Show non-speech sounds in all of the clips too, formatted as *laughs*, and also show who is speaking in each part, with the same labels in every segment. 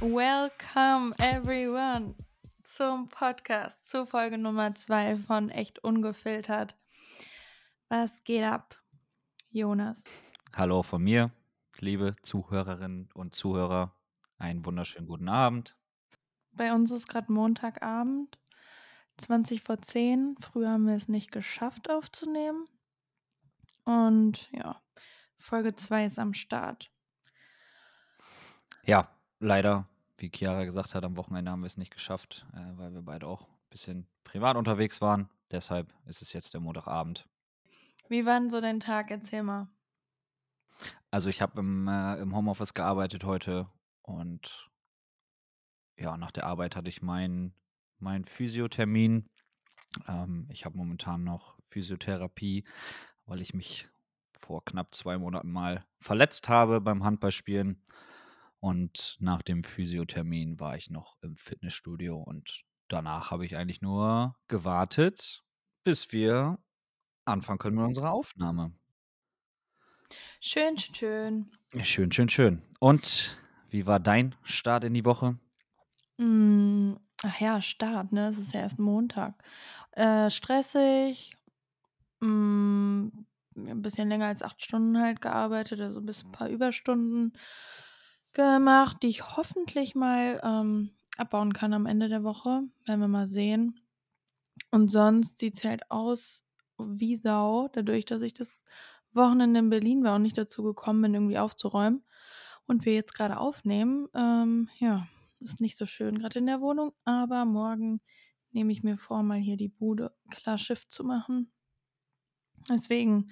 Speaker 1: Welcome everyone zum Podcast, zu Folge Nummer 2 von Echt Ungefiltert. Was geht ab, Jonas?
Speaker 2: Hallo von mir, liebe Zuhörerinnen und Zuhörer. Einen wunderschönen guten Abend.
Speaker 1: Bei uns ist gerade Montagabend, 20 vor 10. Früher haben wir es nicht geschafft aufzunehmen. Und ja, Folge 2 ist am Start.
Speaker 2: Ja, leider, wie Chiara gesagt hat, am Wochenende haben wir es nicht geschafft, äh, weil wir beide auch ein bisschen privat unterwegs waren. Deshalb ist es jetzt der Montagabend.
Speaker 1: Wie war denn so dein Tag? Erzähl mal.
Speaker 2: Also ich habe im, äh, im Homeoffice gearbeitet heute und ja, nach der Arbeit hatte ich meinen mein Physiothermin. Ähm, ich habe momentan noch Physiotherapie, weil ich mich vor knapp zwei Monaten mal verletzt habe beim Handballspielen. Und nach dem Physiothermin war ich noch im Fitnessstudio und danach habe ich eigentlich nur gewartet, bis wir anfangen können mit unserer Aufnahme.
Speaker 1: Schön, schön.
Speaker 2: Schön, schön, schön. Und wie war dein Start in die Woche?
Speaker 1: Mm, ach ja, Start, ne? Es ist ja erst Montag. Äh, stressig. Mm, ein bisschen länger als acht Stunden halt gearbeitet, also bis ein paar Überstunden gemacht, die ich hoffentlich mal ähm, abbauen kann am Ende der Woche. Werden wir mal sehen. Und sonst sieht es halt aus wie Sau, dadurch, dass ich das Wochenende in Berlin war und nicht dazu gekommen bin, irgendwie aufzuräumen. Und wir jetzt gerade aufnehmen. Ähm, ja, ist nicht so schön gerade in der Wohnung, aber morgen nehme ich mir vor, mal hier die Bude klar Schiff zu machen. Deswegen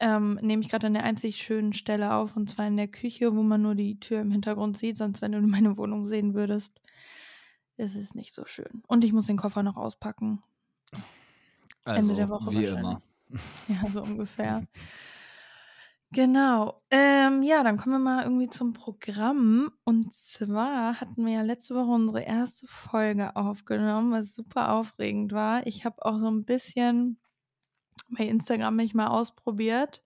Speaker 1: ähm, nehme ich gerade an der einzig schönen Stelle auf, und zwar in der Küche, wo man nur die Tür im Hintergrund sieht. Sonst, wenn du *laughs* meine Wohnung sehen würdest, ist es nicht so schön. Und ich muss den Koffer noch auspacken.
Speaker 2: Also, Ende der Woche wie immer. *laughs*
Speaker 1: Ja, so ungefähr. *laughs* Genau. Ähm, ja, dann kommen wir mal irgendwie zum Programm. Und zwar hatten wir ja letzte Woche unsere erste Folge aufgenommen, was super aufregend war. Ich habe auch so ein bisschen bei Instagram mich mal ausprobiert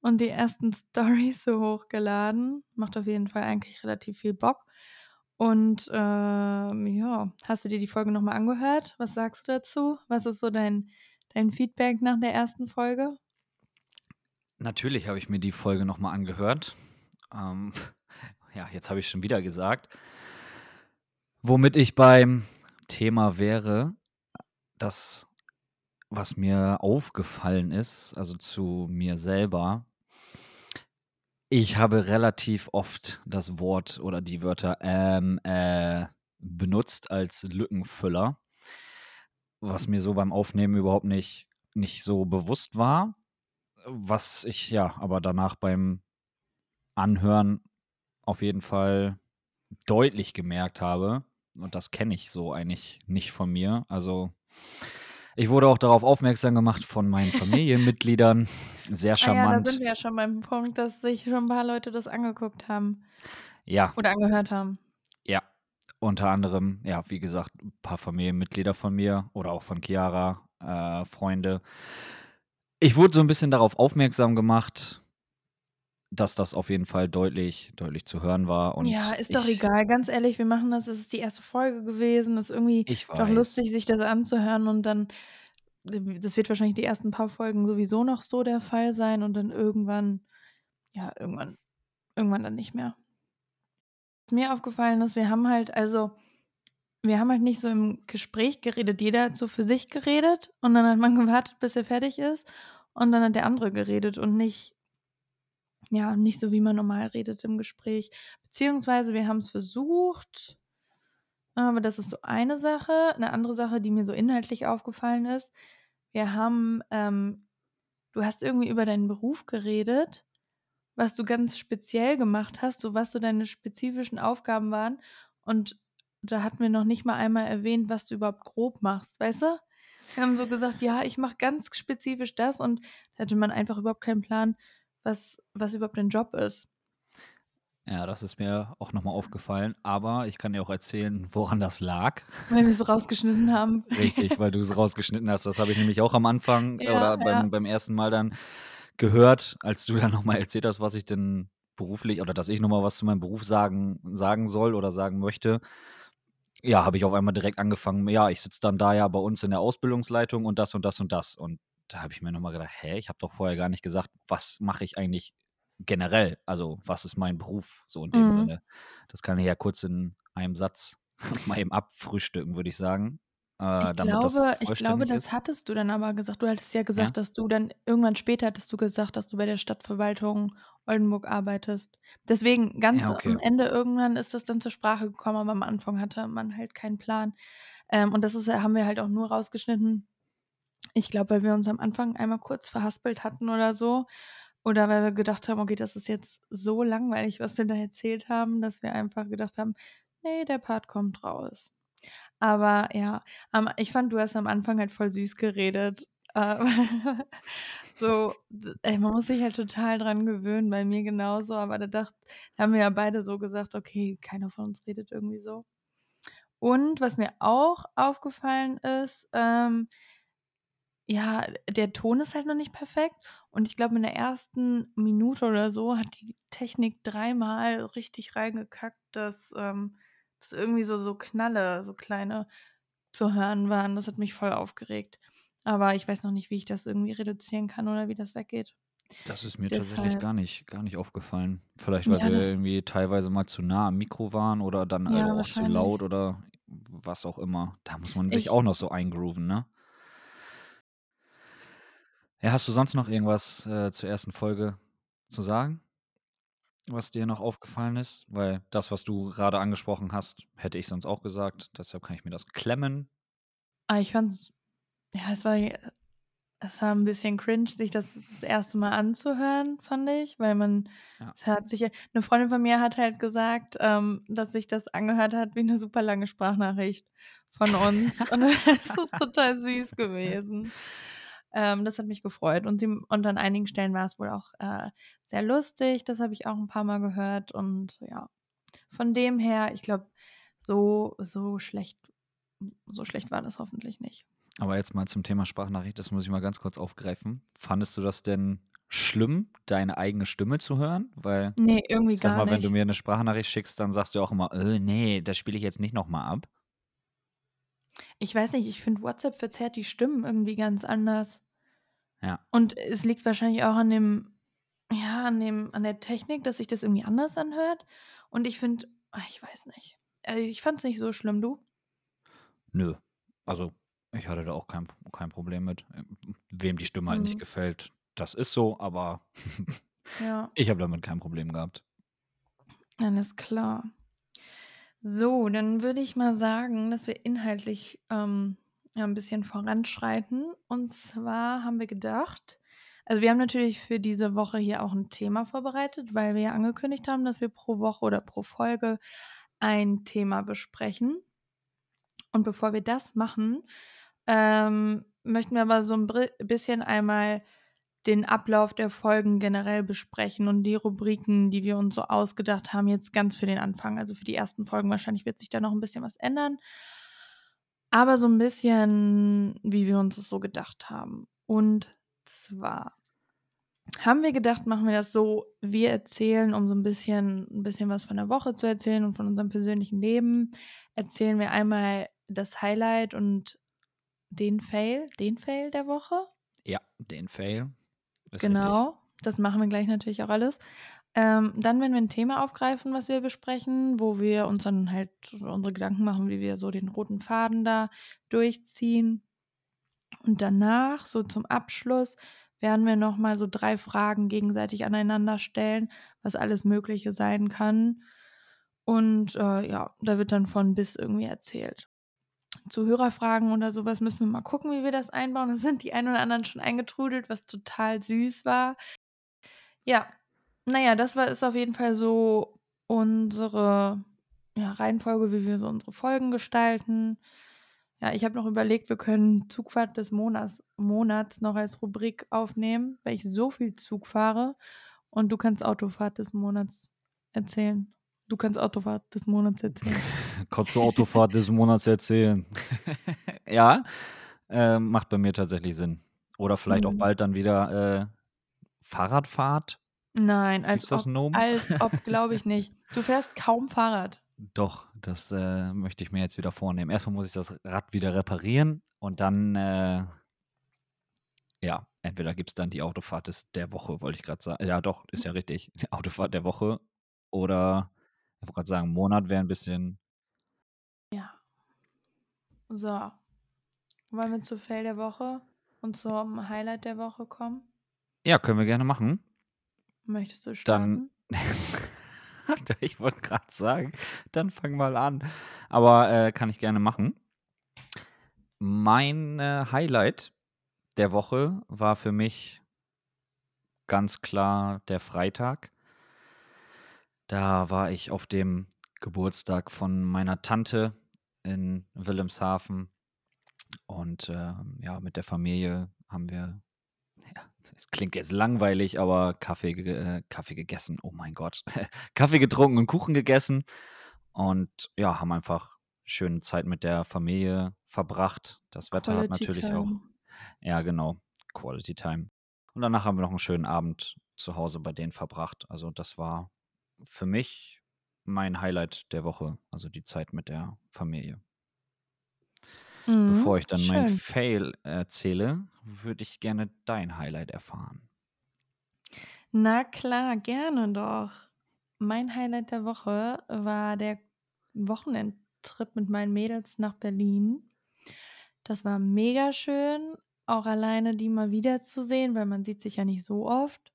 Speaker 1: und die ersten *laughs* Stories so hochgeladen. Macht auf jeden Fall eigentlich relativ viel Bock. Und ähm, ja, hast du dir die Folge nochmal angehört? Was sagst du dazu? Was ist so dein, dein Feedback nach der ersten Folge?
Speaker 2: Natürlich habe ich mir die Folge nochmal angehört. Ähm, *laughs* ja, jetzt habe ich schon wieder gesagt. Womit ich beim Thema wäre, das, was mir aufgefallen ist, also zu mir selber, ich habe relativ oft das Wort oder die Wörter ähm, äh, benutzt als Lückenfüller, was mir so beim Aufnehmen überhaupt nicht, nicht so bewusst war was ich ja aber danach beim Anhören auf jeden Fall deutlich gemerkt habe. Und das kenne ich so eigentlich nicht von mir. Also ich wurde auch darauf aufmerksam gemacht von meinen *laughs* Familienmitgliedern. Sehr charmant. Ah ja,
Speaker 1: da sind wir ja schon beim Punkt, dass sich schon ein paar Leute das angeguckt haben.
Speaker 2: Ja.
Speaker 1: Oder angehört haben.
Speaker 2: Ja. Unter anderem, ja, wie gesagt, ein paar Familienmitglieder von mir oder auch von Chiara, äh, Freunde. Ich wurde so ein bisschen darauf aufmerksam gemacht, dass das auf jeden Fall deutlich deutlich zu hören war und
Speaker 1: Ja, ist doch egal, ganz ehrlich, wir machen das es ist die erste Folge gewesen. Ist irgendwie
Speaker 2: Ich
Speaker 1: doch lustig, sich das anzuhören und dann das wird wahrscheinlich die ersten paar Folgen sowieso noch so der Fall sein und dann irgendwann ja, irgendwann irgendwann dann nicht mehr. Was mir aufgefallen ist, wir haben halt also wir haben halt nicht so im Gespräch geredet. Jeder hat so für sich geredet und dann hat man *laughs* gewartet, bis er fertig ist und dann hat der andere geredet und nicht ja, nicht so, wie man normal redet im Gespräch. Beziehungsweise wir haben es versucht, aber das ist so eine Sache. Eine andere Sache, die mir so inhaltlich aufgefallen ist, wir haben ähm, du hast irgendwie über deinen Beruf geredet, was du ganz speziell gemacht hast, so was so deine spezifischen Aufgaben waren und da hatten wir noch nicht mal einmal erwähnt, was du überhaupt grob machst, weißt du? Wir haben so gesagt: „Ja, ich mache ganz spezifisch das“ und da hatte man einfach überhaupt keinen Plan, was was überhaupt dein Job ist.
Speaker 2: Ja, das ist mir auch noch mal aufgefallen, aber ich kann dir auch erzählen, woran das lag.
Speaker 1: Weil wir es rausgeschnitten haben. *laughs*
Speaker 2: Richtig, weil du es rausgeschnitten hast. Das habe ich nämlich auch am Anfang ja, oder beim ja. beim ersten Mal dann gehört, als du dann noch mal erzählt hast, was ich denn beruflich oder dass ich noch mal was zu meinem Beruf sagen sagen soll oder sagen möchte, ja, habe ich auf einmal direkt angefangen, ja, ich sitze dann da ja bei uns in der Ausbildungsleitung und das und das und das. Und da habe ich mir noch mal gedacht: „Hä, ich habe doch vorher gar nicht gesagt, was mache ich eigentlich generell? Also, was ist mein Beruf so in dem
Speaker 1: Mhm.
Speaker 2: Sinne?“ Das kann ich ja kurz in einem Satz *laughs* mal eben abfrühstücken, würde ich sagen, äh,
Speaker 1: Ich glaube ich glaube, das
Speaker 2: ist.
Speaker 1: hattest du dann aber gesagt. Du hattest ja
Speaker 2: Ja?
Speaker 1: gesagt, dass du dann irgendwann später hattest du gesagt, dass du bei der Stadtverwaltung Oldenburg arbeitest. Deswegen ganz
Speaker 2: Ja, okay.
Speaker 1: am Ende irgendwann ist das dann zur Sprache gekommen, aber am Anfang hatte man halt keinen Plan. Ähm, und das ist ja haben wir halt auch nur rausgeschnitten ich glaube, weil wir uns am Anfang einmal kurz verhaspelt hatten oder so oder weil wir gedacht haben: „Okay, das ist jetzt so langweilig, was wir da erzählt haben“, dass wir einfach gedacht haben: „Ne, der Part kommt raus.“ Aber ja, ich fand, du hast am Anfang halt voll süß geredet. Äh, *laughs* so, ey, man muss sich halt total dran gewöhnen, bei mir genauso, aber da dacht da haben wir ja beide so gesagt: „Okay, keiner von uns redet irgendwie so.“ Und was mir auch aufgefallen ist, ähm ja, der Ton ist halt noch nicht perfekt und ich glaube, in der ersten Minute oder so hat die Technik dreimal richtig reingekackt, dass, ähm dass irgendwie so so Knalle, so kleine zu hören waren. Das hat mich voll aufgeregt. Aber ich weiß noch nicht, wie ich das irgendwie reduzieren kann oder wie das weggeht.
Speaker 2: Das ist mir tatsächlich
Speaker 1: Deshalb
Speaker 2: gar nicht gar nicht aufgefallen. Vielleicht, weil
Speaker 1: ja,
Speaker 2: wir
Speaker 1: das
Speaker 2: irgendwie teilweise mal zu nah am Mikro waren oder dann
Speaker 1: ja,
Speaker 2: auch zu laut oder was auch immer. Da muss man sich
Speaker 1: Ich
Speaker 2: auch noch so eingrooven, ne? Ja, hast du sonst noch irgendwas, äh, zur ersten Folge zu sagen, was dir noch aufgefallen ist? Weil das, was du grade angesprochen hast, hätte ich sonst auch gesagt, deshalb kann ich mir das klemmen.
Speaker 1: ah, ich fand's ja, es war es war 'n bisschen cringe, sich das das erste Mal anzuhören, fand ich, weil man
Speaker 2: Ja.
Speaker 1: es hat sich ja 'ne Freundin von mir hat halt gesagt, ähm, dass sich das angehört hat wie 'ne super lange Sprachnachricht von uns und *laughs* es ist total süß *laughs* gewesen. Ähm, das hat mich gefreut und sie und an einigen Stellen war's wohl auch, äh, sehr lustig. Das habe ich auch 'n paarmal gehört und ja, von dem her, ich glaube, so so schlecht so schlecht war das hoffentlich nicht.
Speaker 2: Aber jetzt mal zum Thema Sprachnachricht, das muss ich mal ganz kurz aufgreifen. Fandest du das denn schlimm, deine eigene Stimme zu hören? Weil,
Speaker 1: Ne, irgendwie
Speaker 2: sage
Speaker 1: gar
Speaker 2: mal, wenn du
Speaker 1: nicht.
Speaker 2: mir 'ne Sprachnachricht schickst, dann sagst du auch immer: „Äh, ne, das spiele ich jetzt nicht noch mal ab.“
Speaker 1: Ich weiß nicht, ich finde, WhatsApp verzerrt die Stimmen irgendwie ganz anders.
Speaker 2: Ja.
Speaker 1: Und es liegt wahrscheinlich auch an dem ja, an dem an der Technik, dass sich das irgendwie anders anhört. Und ich finde ah, ich weiß nicht. Also, ich fand's nicht so schlimm, du?
Speaker 2: Nö. Also, ich hatte da auch kein kein Problem mit. Wem die Stimme halt nicht
Speaker 1: Mhm.
Speaker 2: gefällt, das ist so, aber *laughs*
Speaker 1: Ja.
Speaker 2: ich habe damit kein Problem gehabt.
Speaker 1: Alles klar. So, dann würde ich mal sagen, dass wir inhaltlich, ähm, ja 'n bisschen voranschreiten. Und zwar haben wir gedacht also, wir haben natürlich für diese Woche hier auch 'n Thema vorbereitet, weil wir ja angekündigt haben, dass wir pro Woche oder pro Folge ein Thema besprechen. Und bevor wir das machen, ähm, möchten wir aber so 'n bri bisschen einmal den Ablauf der Folgen generell besprechen und die Rubriken, die wir uns so ausgedacht haben, jetzt ganz für den Anfang. Also, für die ersten Folgen wahrscheinlich wird sich da noch 'n bisschen was ändern. Aber so 'n bisschen, wie wir uns das so gedacht haben. Und zwar haben wir gedacht, machen wir das so, wir erzählen, um so 'n bisschen 'n bisschen was von der Woche zu erzählen und von unserem persönlichen Leben, erzählen wir einmal das Highlight und den Fail den Fail der Woche.
Speaker 2: Ja, den Fail, ist richtig.
Speaker 1: Genau, das machen wir gleich natürlich auch alles. Ähm, dann werden wir 'n Thema aufgreifen, was wir besprechen, wo wir uns dann halt unsere Gedanken machen, wie wir so den roten Faden da durchziehen. Und danach, so zum Abschluss, werden wir noch mal so 3 Fragen gegenseitig aneinander stellen, was alles Mögliche sein kann. Und, äh, ja, da wird dann von bis irgendwie erzählt. Zu Hörerfragen oder so was müssen wir mal gucken, wie wir das einbauen. Es sind die ein oder anderen schon eingetrudelt, was total süß war. Ja, na ja, das war ist auf jeden Fall so unsere, ja, Reihenfolge, wie wir so unsere Folgen gestalten. Ja, ich habe noch überlegt, wir können Zugfahrt des Monats Monats noch als Rubrik aufnehmen, weil ich so viel Zug fahre und du kannst Autofahrt des Monats erzählen. Du kannst Autofahrt des Monats erzählen. *laughs*
Speaker 2: Kannst du Autofahrt des Monats erzählen? *laughs* Ja, ähm, macht bei mir tatsächlich Sinn. Oder vielleicht auch
Speaker 1: Mhm.
Speaker 2: bald dann wieder, äh, Fahrradfahrt
Speaker 1: Nein, als
Speaker 2: Gibt's
Speaker 1: ob
Speaker 2: Nomen?
Speaker 1: als ob, *laughs* glaube ich nicht. Du fährst kaum Fahrrad.
Speaker 2: Doch, das, äh, möchte ich mir jetzt wieder vornehmen. Erst mal muss ich das Rad wieder reparieren und dann, äh ja, entweder gibt's dann die Autofahrt des der Woche, wollte ich grad sagen. Ja doch, ist ja richtig. Die Autofahrt der Woche oder ich wollte grad sagen, Monat wäre 'n bisschen
Speaker 1: Ja. So. Wollen wir zu Fail der Woche und zum Highlight der Woche kommen?
Speaker 2: Ja, können wir gerne machen.
Speaker 1: Möchtest du
Speaker 2: Dann
Speaker 1: starten? *laughs*
Speaker 2: ich wollte grad sagen, dann fang mal an. Aber, äh, kann ich gerne machen. Mein, äh, Highlight der Woche war für mich ganz klar der Freitag. Da war ich auf dem Geburtstag von meiner Tante in Wilhelmshaven und, ähm, ja, mit der Familie haben wir das klingt jetzt langweilig, aber Kaffee äh, Kaffee gegessen. Oh mein Gott. *laughs* Kaffee getrunken und Kuchen gegessen und ja, haben einfach schöne Zeit mit der Familie verbracht. Das Wetter hat
Speaker 1: Quality
Speaker 2: natürlich auch
Speaker 1: Time.
Speaker 2: ja genau, Quality Time. Und danach haben wir noch 'n schönen Abend zu Hause bei denen verbracht. Also, das war für mich mein Highlight der Woche, also die Zeit mit der Familie.
Speaker 1: Mhm,
Speaker 2: Bevor ich dann mein
Speaker 1: schön.
Speaker 2: Fail erzähle, würde ich gerne dein Highlight erfahren.
Speaker 1: Na klar, gerne doch. Mein Highlight der Woche war der Wochenendtrip mit meinen Mädels nach Berlin. Das war mega schön, auch alleine die mal wiederzusehen, weil man sieht sich ja nicht so oft,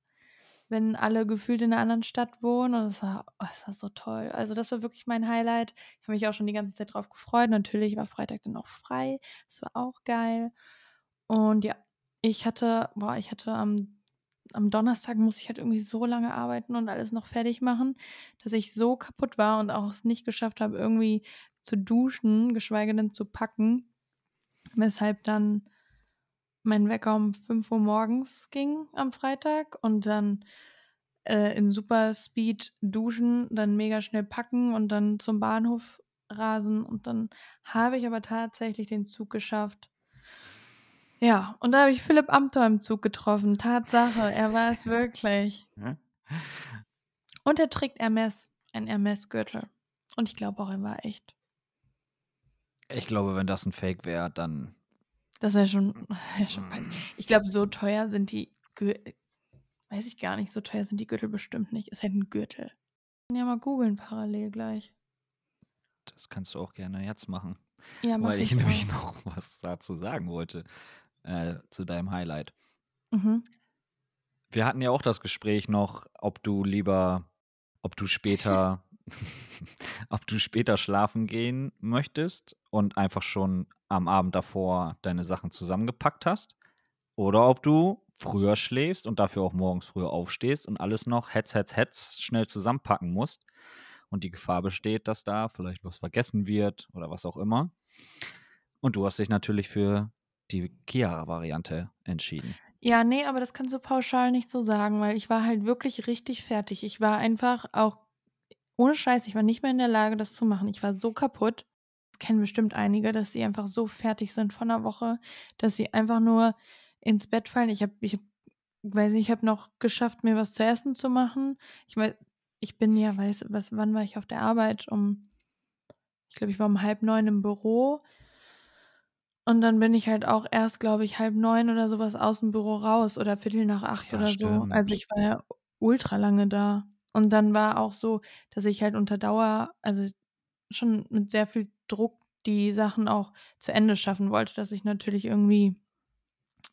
Speaker 1: wenn alle gefühlt in 'ner anderen Stadt wohnen und es war oh, es war so toll. Also, das war wirklich mein Highlight. Ich habe mich auch schon die ganze Zeit drauf gefreut. Natürlich war Freitag dann auch frei. Das war auch geil. Und ja, ich hatte boah, ich hatte am am Donnerstag musste ich halt irgendwie so lange arbeiten und alles noch fertig machen, dass ich so kaputt war und auch es nicht geschafft habe, irgendwie zu duschen, geschweige denn zu packen, weshalb dann mein Wecker um 5:00 morgens ging am Freitag und dann, äh, im Superspeed duschen, dann mega schnell packen und dann zum Bahnhof rasen und dann habe ich aber tatsächlich den Zug geschafft. Ja, und da habe ich Philipp Amthor im Zug getroffen. Tatsache, er war es wirklich. Und er trägt Hermès, ein Hermès-Gürtel. Und ich glaube auch, er war echt.
Speaker 2: Ich glaube, wenn das 'n Fake wäre, dann
Speaker 1: Das wäre schon wäre schon
Speaker 2: hm. *laughs*
Speaker 1: Ich glaube, so teuer sind die Gür weiß ich gar nicht, so teuer sind die Gürtel bestimmt nicht. Ist halt 'n Gürtel. Können ja mal googeln parallel gleich.
Speaker 2: Das kannst du auch gerne jetzt machen,
Speaker 1: Ja, mache
Speaker 2: weil ich
Speaker 1: ich *laughs*
Speaker 2: nämlich
Speaker 1: auch.
Speaker 2: noch was dazu sagen wollte, äh, zu deinem Highlight.
Speaker 1: Mhm.
Speaker 2: Wir hatten ja auch das Gespräch noch, ob du lieber ob du später *laughs* *laughs* ob du später schlafen gehen möchtest und einfach schon am Abend davor deine Sachen zusammengepackt hast oder ob du früher schläfst und dafür auch morgens früher aufstehst und alles noch hetz, hetz, hetz schnell zusammenpacken musst und die Gefahr besteht, dass da vielleicht was vergessen wird oder was auch immer. Und du hast dich natürlich für die Chiara-Variante entschieden.
Speaker 1: Ja, ne, aber das kannst du pauschal nicht so sagen, weil ich war halt wirklich richtig fertig. Ich war einfach auch ohne Scheiß, ich war nicht mehr in der Lage, das zu machen. Ich war so kaputt. Das kennen bestimmt einige, dass sie einfach so fertig sind von 'ner Woche, dass sie einfach nur ins Bett fallen. Ich habe ich habe weiß nicht, ich habe noch geschafft, mir was zu essen zu machen. Ich wei ich bin ja weiß was wann war ich auf der Arbeit? Um ich glaube, ich war um 8:30 im Büro. Und dann bin ich halt auch erst, glaube ich, 8:30 oder so was aus'm Büro raus oder 7:15
Speaker 2: Ja,
Speaker 1: oder so. Also,
Speaker 2: stimmt.
Speaker 1: ich war ja ultra lange da. Und dann war auch so, dass ich halt unter Dauer also, schon mit sehr viel Druck die Sachen auch zu Ende schaffen wollte, dass ich natürlich irgendwie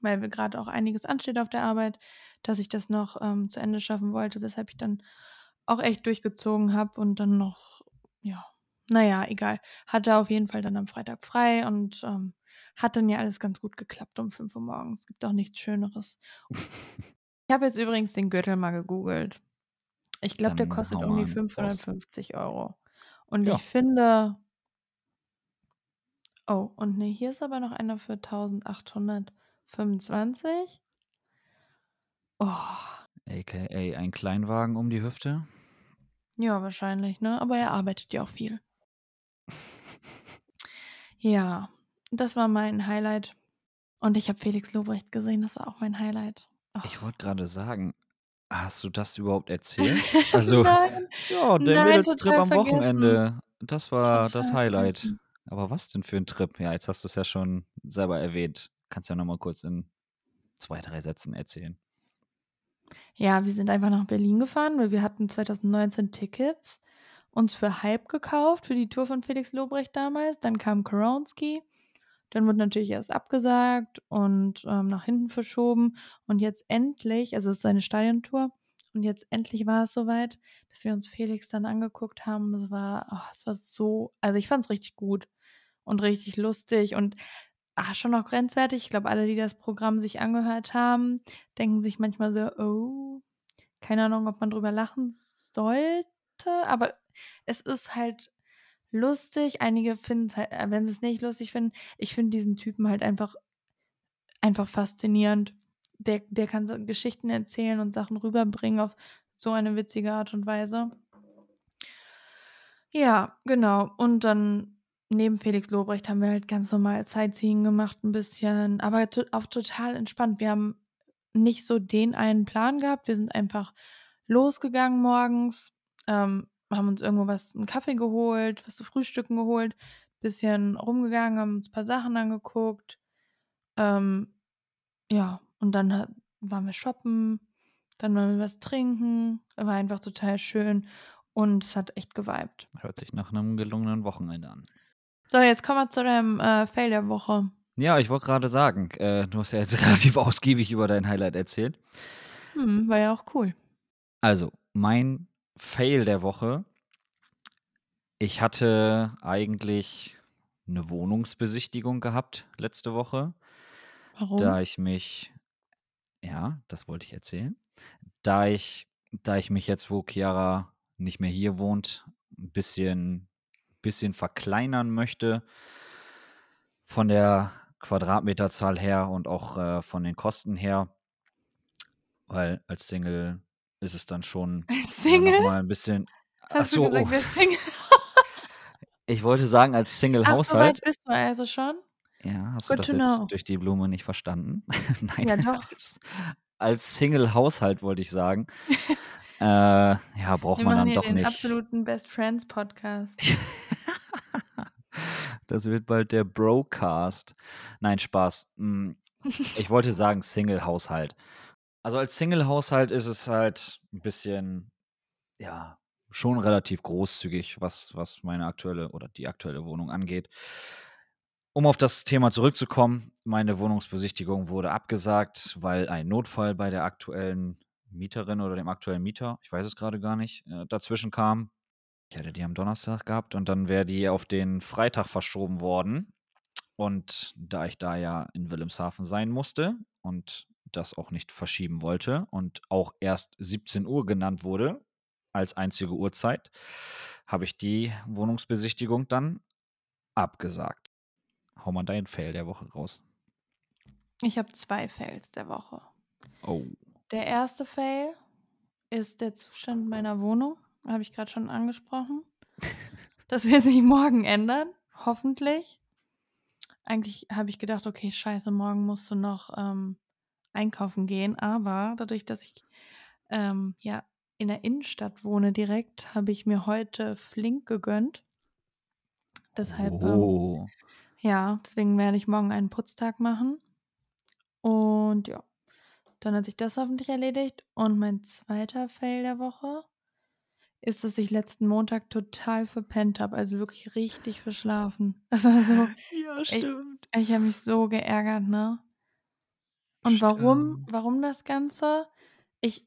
Speaker 1: weil wir grad auch einiges ansteht auf der Arbeit, dass ich das noch, ähm, zu Ende schaffen wollte, weshalb ich dann auch echt durchgezogen habe und dann noch ja, na ja, egal. Hatte auf jeden Fall dann am Freitag frei und, ähm, hat dann ja alles ganz gut geklappt um 5:00 morgens. Gibt auch nichts Schöneres. *laughs* Ich habe jetzt übrigens den Gürtel mal gegoogelt. Ich glaube, der
Speaker 2: Dann
Speaker 1: kostet
Speaker 2: hau
Speaker 1: um die
Speaker 2: mal raus.
Speaker 1: 550 € und ich
Speaker 2: Ja.
Speaker 1: finde Oh, und ne, hier ist aber noch einer für 1.825. Oh.
Speaker 2: AKA ein Kleinwagen um die Hüfte?
Speaker 1: Ja, wahrscheinlich, ne? Aber er arbeitet ja auch viel. Ja, das war mein Highlight. Und ich habe Felix Lobrecht gesehen, das war auch mein Highlight.
Speaker 2: Ich
Speaker 1: Ach.
Speaker 2: wollte grade sagen Hast du das überhaupt erzählt? *laughs* Also,
Speaker 1: Nein,
Speaker 2: ja, der
Speaker 1: nein,
Speaker 2: Mädelstrip
Speaker 1: total
Speaker 2: am
Speaker 1: vergessen.
Speaker 2: Wochenende, das war das
Speaker 1: Total
Speaker 2: Highlight.
Speaker 1: vergessen.
Speaker 2: Aber was denn für 'n Trip? Ja, jetzt hast du's ja schon selber erwähnt. Kannst ja noch mal kurz in 2, 3 Sätzen erzählen.
Speaker 1: Ja, wir sind einfach nach Berlin gefahren, weil wir hatten 2019 Tickets uns für Hype gekauft, für die Tour von Felix Lobrecht damals. Dann kam Koronski. Dann wurde natürlich erst abgesagt und, ähm, nach hinten verschoben. Und jetzt endlich also, es ist seine Stadiontour. Und jetzt endlich war es so weit, dass wir uns Felix dann angeguckt haben. Das war oh, es war so also, ich fand's richtig gut und richtig lustig und, ah, schon auch grenzwertig. Ich glaube, alle, die das Programm sich angehört haben, denken sich manchmal so: „Oh, keine Ahnung, ob man drüber lachen sollte“, aber es ist halt lustig. Einige finden's halt äh, wenn sie's nicht lustig finden. Ich finde diesen Typen halt einfach einfach faszinierend. Der der kann so Geschichten erzählen und Sachen rüberbringen auf so eine witzige Art und Weise. Ja, genau. Und dann neben Felix Lobrecht haben wir halt ganz normal Sightseeing gemacht 'n bisschen, aber auch total entspannt. Wir haben nicht so den einen Plan gehabt. Wir sind einfach losgegangen morgens, ähm, haben uns irgendwo was 'n Kaffee geholt, was zu frühstücken geholt, bisschen rumgegangen, haben uns paar Sachen angeguckt. Ähm, ja, und dann ha waren wir shoppen, dann waren wir was trinken. War einfach total schön und es hat echt gewibed.
Speaker 2: Hört sich nach 'nem gelungenen Wochenende an.
Speaker 1: So, jetzt kommen wir zu deinem, äh, Fail der Woche.
Speaker 2: Ja, ich wollte grade sagen, äh, du hast ja jetzt *laughs* relativ ausgiebig über dein Highlight erzählt.
Speaker 1: Mhm, war ja auch cool.
Speaker 2: Also, mein Fail der Woche ich hatte eigentlich 'ne Wohnungsbesichtigung gehabt letzte Woche, da
Speaker 1: Warum?
Speaker 2: ich mich ja, das wollte ich erzählen. Da ich da ich mich jetzt, wo Chiara nicht mehr hier wohnt, 'n bisschen bisschen verkleinern möchte von der Quadratmeterzahl her und auch, äh, von den Kosten her weil als Single ist es dann schon,
Speaker 1: Single?
Speaker 2: mal 'n bisschen
Speaker 1: Hast du
Speaker 2: so, oh.
Speaker 1: gesagt, als Single? *laughs*
Speaker 2: Ich wollte sagen, als Single-Haushalt.
Speaker 1: bist du also schon?
Speaker 2: Ja, hast du
Speaker 1: Good
Speaker 2: das
Speaker 1: to
Speaker 2: jetzt
Speaker 1: know.
Speaker 2: durch die Blume nicht verstanden? *laughs* Nein,
Speaker 1: Ja, doch.
Speaker 2: als als Single-Haushalt wollte ich sagen. *laughs* Äh, ja, braucht
Speaker 1: Wir
Speaker 2: man dann
Speaker 1: hier
Speaker 2: doch
Speaker 1: den
Speaker 2: nicht.
Speaker 1: absoluten Best-Friends-Podcast.
Speaker 2: Das wird bald der Brocast. Nein, Spaß. Hm, ich wollte sagen Single-Haushalt. Also, als Single-Haushalt ist es halt 'n bisschen, ja, schon relativ großzügig, was was meine aktuelle oder die aktuelle Wohnung angeht. Um auf das Thema zurückzukommen, meine Wohnungsbesichtigung wurde abgesagt, weil ein Notfall bei der aktuellen Mieterin oder dem aktuellen Mieter, ich weiß es grade gar nicht, äh, dazwischen kam. Ich hatte die am Donnerstag gehabt und dann wäre die auf den Freitag verschoben worden. Und da ich da ja in Wilhelmshaven sein musste und das auch nicht verschieben wollte und auch erst 17:00 genannt wurde als einzige Uhrzeit, habe ich die Wohnungsbesichtigung dann abgesagt. Hau mal deinen Fail der Woche raus.
Speaker 1: Ich habe 2 Fails der Woche.
Speaker 2: Oh.
Speaker 1: Der 1. Fail ist der Zustand meiner Wohnung, habe ich grad schon angesprochen. Das wird sich morgen ändern, hoffentlich. Eigentlich habe ich gedacht: „Okay, scheiße, morgen musst du noch, ähm, einkaufen gehen“, aber dadurch, dass ich, ähm, ja, in der Innenstadt wohne direkt, habe ich mir heute Flink gegönnt. Deshalb, ähm
Speaker 2: Oh.
Speaker 1: ja, deswegen werde ich morgen einen Putztag machen. Und ja, dann hat sich das hoffentlich erledigt. Und mein 2. Fail der Woche ist, dass ich letzten Montag total verpennt habe, also, wirklich richtig verschlafen. *laughs* Das war so
Speaker 2: Ja,
Speaker 1: ich
Speaker 2: stimmt.
Speaker 1: ich habe mich so geärgert, ne? Und warum
Speaker 2: Stimmt.
Speaker 1: warum das Ganze? Ich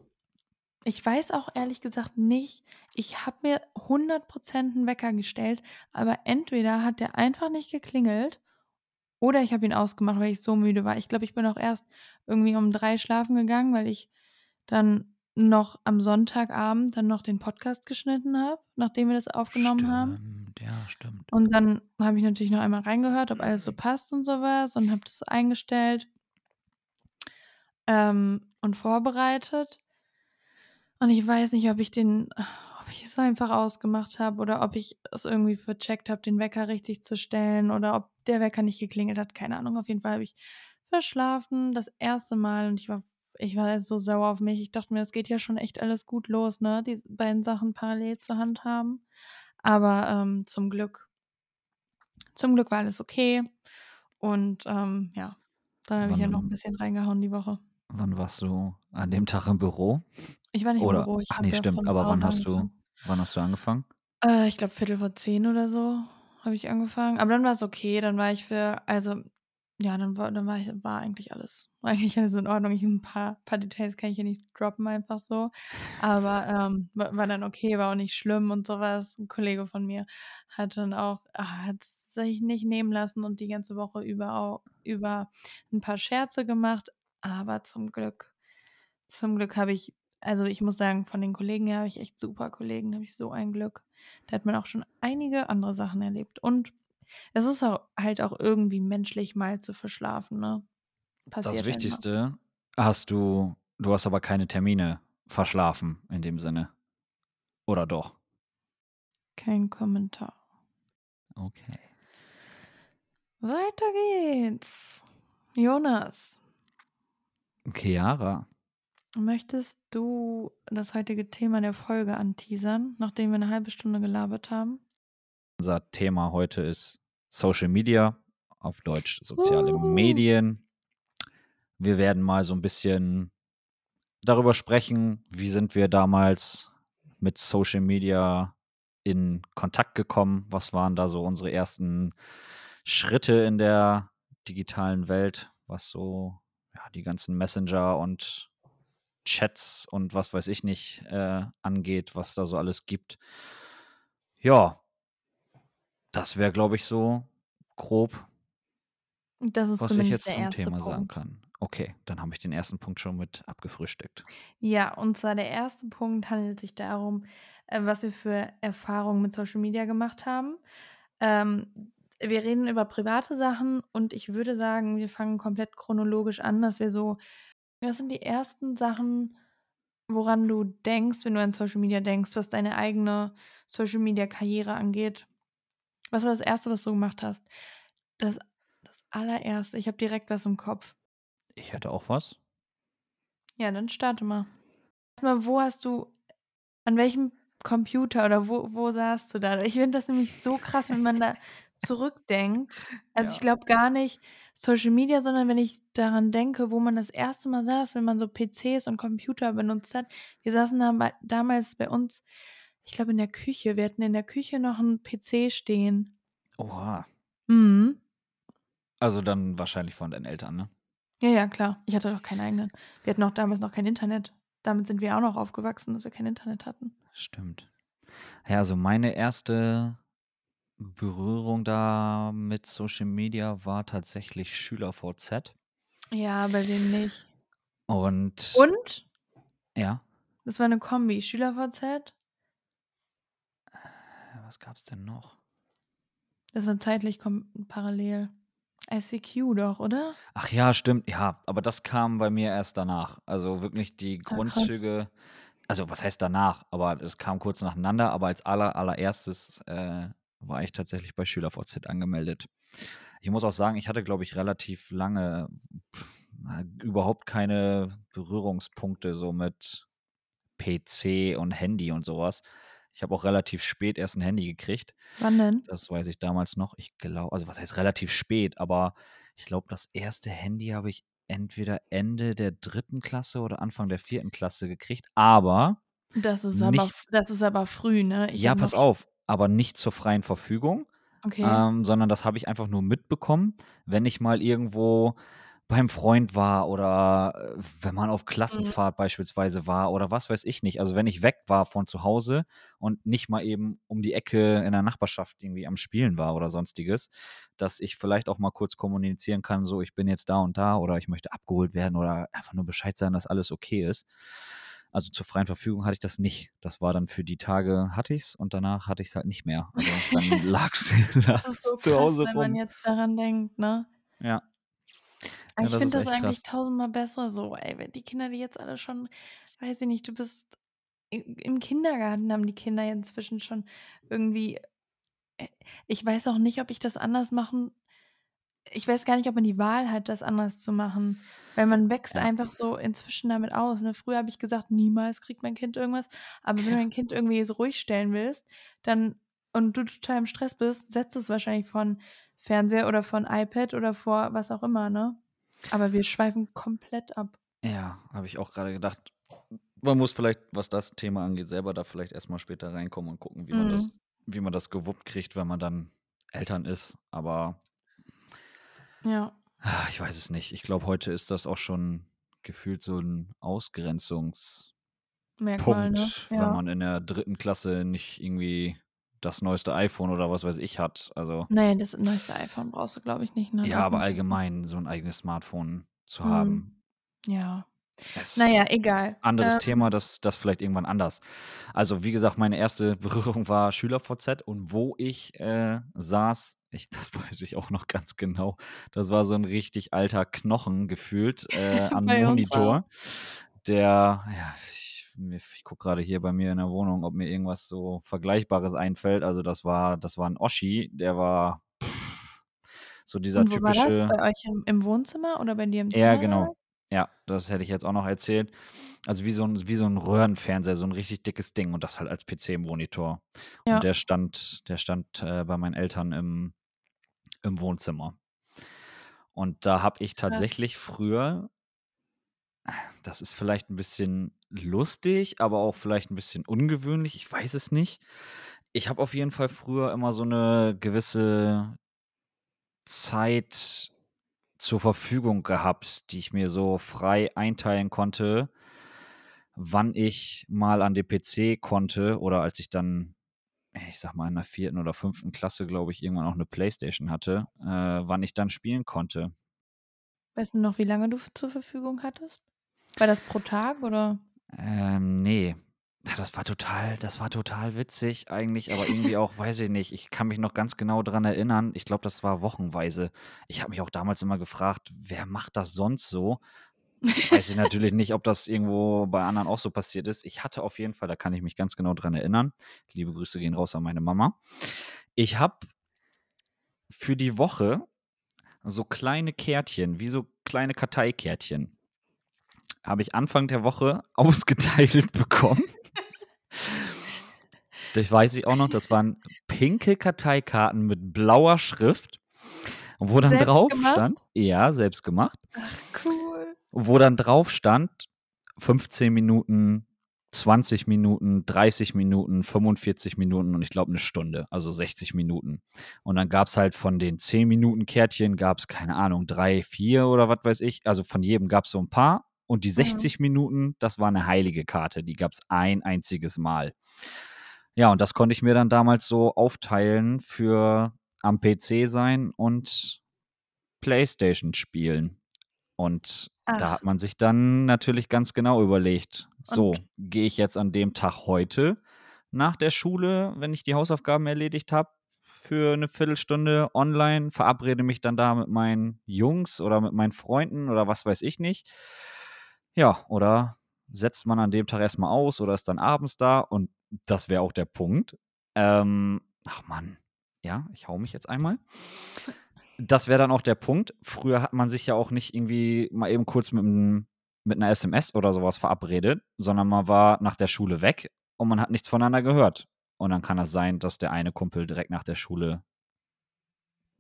Speaker 1: ich weiß auch ehrlich gesagt nicht ich habe mir 100 % 'n Wecker gestellt, aber entweder hat der einfach nicht geklingelt oder ich habe ihn ausgemacht, weil ich so müde war. Ich glaube, ich bin auch erst irgendwie um 3 schlafen gegangen, weil ich dann noch am Sonntagabend dann noch den Podcast geschnitten habe, nachdem wir das aufgenommen haben.
Speaker 2: Stimmt, ja, stimmt.
Speaker 1: Und dann habe ich natürlich noch einmal reingehört, ob alles so passt und so was und habe das eingestellt ähm, und vorbereitet. Und ich weiß nicht, ob ich den ob ich es einfach ausgemacht habe oder ob ich es irgendwie vercheckt habe, den Wecker richtig zu stellen oder ob der Wecker nicht geklingelt hat, keine Ahnung. Auf jeden Fall habe ich verschlafen, das 1. Mal und ich war ich war so sauer auf mich. Ich dachte mir, es geht ja schon echt alles gut los, ne, die beiden Sachen parallel zu handhaben. Aber, ähm, zum Glück zum Glück war alles okay und, ähm, ja, dann habe ich ja noch 'n
Speaker 2: Wann
Speaker 1: bisschen reingehauen die Woche.
Speaker 2: Wann warst du an dem Tag im Büro?
Speaker 1: Ich war nicht im
Speaker 2: Oder
Speaker 1: Büro, ich
Speaker 2: ach
Speaker 1: habe
Speaker 2: ne,
Speaker 1: ja
Speaker 2: stimmt, aber wann hast du
Speaker 1: angefangen.
Speaker 2: wann hast du angefangen?
Speaker 1: Äh, ich glaube 10:45 oder so habe ich angefangen, aber dann war's okay. Dann war ich für also, ja, dann war dann war ich war eigentlich alles war eigentlich alles in Ordnung. Ich 'n paar paar Details kann ich hier nicht droppen einfach so, aber, *laughs* ähm, wa war dann okay, war auch nicht schlimm und so was. 'N Kollege von mir hat dann auch ah, hat's sich nicht nehmen lassen und die ganze Woche über au über 'n paar Scherze gemacht, aber zum Glück zum Glück habe ich also, ich muss sagen, von den Kollegen her habe ich echt super Kollegen, habe ich so ein Glück. Da hat man auch schon einige andere Sachen erlebt und es ist au halt auch irgendwie menschlich, mal zu verschlafen, ne?
Speaker 2: Das
Speaker 1: Passiert mal.
Speaker 2: Wichtigste hast du du hast aber keine Termine verschlafen in dem Sinne, oder doch?
Speaker 1: Kein Kommentar.
Speaker 2: Okay.
Speaker 1: Weiter geht's. Jonas.
Speaker 2: Chiara.
Speaker 1: Möchtest du das heutige Thema der Folge anteasern, nachdem wir 'ne 1/2 Stunde gelabert haben?
Speaker 2: Unser Thema heute ist Social Media, auf Deutsch soziale
Speaker 1: Wuhu.
Speaker 2: Medien. Wir werden mal so 'n bisschen darüber sprechen, wie sind wir damals mit Social Media in Kontakt gekommen? Was waren da so unsere ersten Schritte in der digitalen Welt, was so, die ganzen Messenger und Chats und was weiß ich nicht, äh, angeht, was da so alles gibt. Ja. Das wäre, glaube ich, so grob
Speaker 1: Das ist
Speaker 2: was ich jetzt zum
Speaker 1: 1.
Speaker 2: Thema sagen
Speaker 1: Punkt.
Speaker 2: kann. Okay, dann habe ich den 1. Punkt schon mit abgefrühstückt.
Speaker 1: Ja, und zwar der 1. Punkt handelt sich darum, äh, was wir für Erfahrungen mit Social Media gemacht haben. Ähm, wir reden über private Sachen und ich würde sagen, wir fangen komplett chronologisch an, dass wir so was sind die ersten Sachen, woran du denkst, wenn du an Social Media denkst, was deine eigene Social-Media-Karriere angeht? Was war das 1., was du gemacht hast? Das das Allererste, ich habe direkt was im Kopf.
Speaker 2: Ich hätte auch was.
Speaker 1: Ja, dann starte mal. Erst mal, wo hast du an welchem Computer oder wo wo saßt du da? Ich finde das nämlich so krass, wenn man da *laughs* zurückdenkt. Also, ich
Speaker 2: Ja.
Speaker 1: glaube gar nicht Social Media, sondern wenn ich daran denke, wo man das 1. Mal saß, wenn man so PCs und Computer benutzt hat. Wir saßen da mal damals bei uns, ich glaube, in der Küche. Wir hatten in der Küche noch 'n PC stehen.
Speaker 2: Oha.
Speaker 1: Mhm.
Speaker 2: Also, dann wahrscheinlich von deinen Eltern, ne?
Speaker 1: Ja, ja, klar. Ich hatte doch keinen eigenen. Wir hatten auch damals noch kein Internet. Damit sind wir auch noch aufgewachsen, dass wir kein Internet hatten.
Speaker 2: Stimmt. Ja, also, meine 1. Berührung da mit Social Media war tatsächlich SchülerVZ.
Speaker 1: Ja, bei wem nicht?
Speaker 2: Und
Speaker 1: Und
Speaker 2: Ja?
Speaker 1: das war 'ne Kombi, SchülerVZ
Speaker 2: Äh, was gab's denn noch?
Speaker 1: Das war zeitlich kom parallel. ICQ doch, oder?
Speaker 2: Ach ja, stimmt. Ja, aber das kam bei mir erst danach. Also, wirklich die
Speaker 1: Ah, krass.
Speaker 2: Grundzüge also, was heißt danach, aber es kam kurz nacheinander, aber als aller allererstes, äh, war ich tatsächlich bei SchülerVZ angemeldet. Ich muss auch sagen, ich hatte, glaube ich, relativ lange überhaupt keine Berührungspunkte so mit PC und Handy und so was. Ich habe auch relativ spät erst 'n Handy gekriegt.
Speaker 1: Wann denn?
Speaker 2: Das weiß ich damals noch. Ich glau also, was heißt relativ spät, aber ich glaube, das 1. Handy habe ich entweder Ende der 3. Klasse oder Anfang der 4. Klasse gekriegt, aber
Speaker 1: Das ist aber
Speaker 2: nicht
Speaker 1: das ist aber früh, ne? Ich
Speaker 2: Ja, pass auf, aber nicht zur freien Verfügung,
Speaker 1: Okay.
Speaker 2: ähm, sondern das habe ich einfach nur mitbekommen, wenn ich mal irgendwo beim Freund war oder, äh, wenn man auf
Speaker 1: Mhm.
Speaker 2: Klassenfahrt beispielsweise war oder was weiß ich nicht. Also, wenn ich weg war von zu Hause und nicht mal eben um die Ecke in der Nachbarschaft irgendwie am Spielen war oder Sonstiges, dass ich vielleicht auch mal kurz kommunizieren kann, so: „Ich bin jetzt da und da“ oder „Ich möchte abgeholt werden“ oder einfach nur Bescheid sagen, dass alles okay ist. Also, zur freien Verfügung hatte ich das nicht. Das war dann für die Tage hatte ich's und danach hatte ich's halt nicht mehr. Also, dann *laughs* *laughs*
Speaker 1: ist
Speaker 2: lag's
Speaker 1: so
Speaker 2: zu
Speaker 1: krass,
Speaker 2: Hause
Speaker 1: wenn man
Speaker 2: rum.
Speaker 1: jetzt daran denkt, ne?
Speaker 2: Ja.
Speaker 1: Ah,
Speaker 2: Ja,
Speaker 1: ich finde das eigentlich
Speaker 2: krass.
Speaker 1: tausendmal besser so, ey, wenn die Kinder, die jetzt alle schon weiß ich nicht, du bist im Kindergarten haben die Kinder ja inzwischen schon irgendwie äh, ich weiß auch nicht, ob ich das anders machen ich weiß gar nicht, ob man die Wahl hat, das anders zu machen, weil man wächst
Speaker 2: Ja.
Speaker 1: einfach so inzwischen damit aus, ne? Früher habe ich gesagt: „Niemals kriegt mein Kind irgendwas.“ Aber wenn du *laughs* dein Kind irgendwie so ruhig stellen willst, dann und du total im Stress bist, setzt du's wahrscheinlich von Fernseher oder von iPad oder vor was auch immer, ne? Aber wir schweifen komplett ab.
Speaker 2: Ja, habe ich auch grade gedacht. Man muss vielleicht, was das Thema angeht, selber da vielleicht erst mal später reinkommen und gucken, wie man
Speaker 1: Mhm.
Speaker 2: das wie man das gewuppt kriegt, wenn man dann Eltern ist, aber
Speaker 1: Ja.
Speaker 2: ich weiß es nicht. Ich glaube, heute ist das auch schon gefühlt so 'n Ausgrenzungspunkt,
Speaker 1: Merkmal, ne?
Speaker 2: wenn
Speaker 1: Ja.
Speaker 2: man in der 3. Klasse nicht irgendwie das neueste iPhone oder was weiß ich hat. Also
Speaker 1: Ne, das neueste iPhone brauchst du, glaube ich, nicht der
Speaker 2: Ja, aber
Speaker 1: 3. Klasse.
Speaker 2: allgemein so 'n eigenes Smartphone zu haben.
Speaker 1: Mhm. Ja.
Speaker 2: Es
Speaker 1: ja, egal.
Speaker 2: anderes
Speaker 1: Ähm
Speaker 2: Thema, das das vielleicht irgendwann anders. Also, wie gesagt, meine erste *laughs* Berührung war SchülerVZ und wo ich, äh, saß, ich *laughs* das weiß ich auch noch ganz genau. Das war so 'n richtig alter Knochen gefühlt, äh, *laughs* am. Monitor, der ja, ich ich gucke grade hier bei mir in der Wohnung, ob mir irgendwas so Vergleichbares einfällt. Also, das war das war 'n Oschi, der war so dieser
Speaker 1: Und wo war das?
Speaker 2: typische
Speaker 1: Bei euch im im Wohnzimmer oder bei dir im
Speaker 2: Ja,
Speaker 1: Zimmer oder
Speaker 2: genau. Ja, das hätte ich jetzt auch noch erzählt. Also, wie so 'n wie so 'n Röhrenfernseher, so 'n richtig dickes Ding und das halt als PC-Monitor. Und
Speaker 1: Ja.
Speaker 2: der stand der stand, äh, bei meinen Eltern im im Wohnzimmer. Und da habe ich tatsächlich früher das ist vielleicht 'n bisschen lustig, aber auch vielleicht 'n bisschen ungewöhnlich, ich weiß es nicht. Ich habe auf jeden Fall früher immer so 'ne gewisse Zeit zur Verfügung gehabt, die ich mir so frei einteilen konnte wann ich mal an den PC konnte oder als ich dann, ich sage mal, in der 4. oder 5. Klasse, glaube ich, irgendwann auch 'ne Playstation hatte, äh, wann ich dann spielen konnte.
Speaker 1: Weißt du noch, wie lange du zur Verfügung hattest? War das pro Tag oder?
Speaker 2: Ähm, ne. Das war total das war total witzig eigentlich, aber irgendwie auch *laughs* weiß ich nicht. Ich kann mich noch ganz genau dran erinnern. Ich glaube, das war wochenweise. Ich habe mich auch damals immer gefragt: „Wer macht das sonst so?“ Weiß ich natürlich nicht, ob das irgendwo bei anderen auch so passiert ist. Ich hatte auf jeden Fall da kann ich mich ganz genau dran erinnern. Liebe Grüße gehen raus an meine Mama. Ich habe für die Woche so kleine Kärtchen, wie so kleine Karteikärtchen habe ich Anfang der Woche *laughs* ausgeteilt bekommen. Das weiß ich auch noch, das waren pinke Karteikarten mit blauer Schrift, wo dann
Speaker 1: Selbst
Speaker 2: drauf stand
Speaker 1: gemacht?
Speaker 2: ja, selbst gemacht
Speaker 1: Ach, cool.
Speaker 2: Wo dann drauf stand 15 Minuten, 20 Minuten, 30 Minuten, 45 Minuten und ich glaube 'ne Stunde, also 60 Minuten. Und dann gab's halt von den 10 Minuten Kärtchen gab's, keine Ahnung, 3, 4 oder was weiß ich. Also, von jedem gab's so 'n paar und die
Speaker 1: Mhm.
Speaker 2: 60 Minuten, das war 'ne heilige Karte, die gab's ein einziges Mal. Ja, und das konnte ich mir dann damals so aufteilen für am PC sein und Playstation spielen. Und da
Speaker 1: Ach.
Speaker 2: hat man sich dann natürlich ganz genau überlegt: „So, gehe ich jetzt an dem Tag heute nach der Schule, wenn ich die Hausaufgaben erledigt habe, für 'ne Viertelstunde online, verabrede mich dann da mit meinen Jungs oder mit meinen Freunden oder was weiß ich nicht?“ Ja, oder setzt man an dem Tag erst mal aus oder ist dann abends da und das wäre auch der Punkt. Ähm, ach Mann, ja, ich haue mich jetzt einmal. Das wäre dann auch der Punkt. Früher hat man sich ja auch nicht irgendwie mal eben kurz mit mit 'ner SMS oder so was verabredet, sondern man war nach der Schule weg und man hat nichts voneinander gehört. Und dann kann das sein, dass der eine Kumpel direkt nach der Schule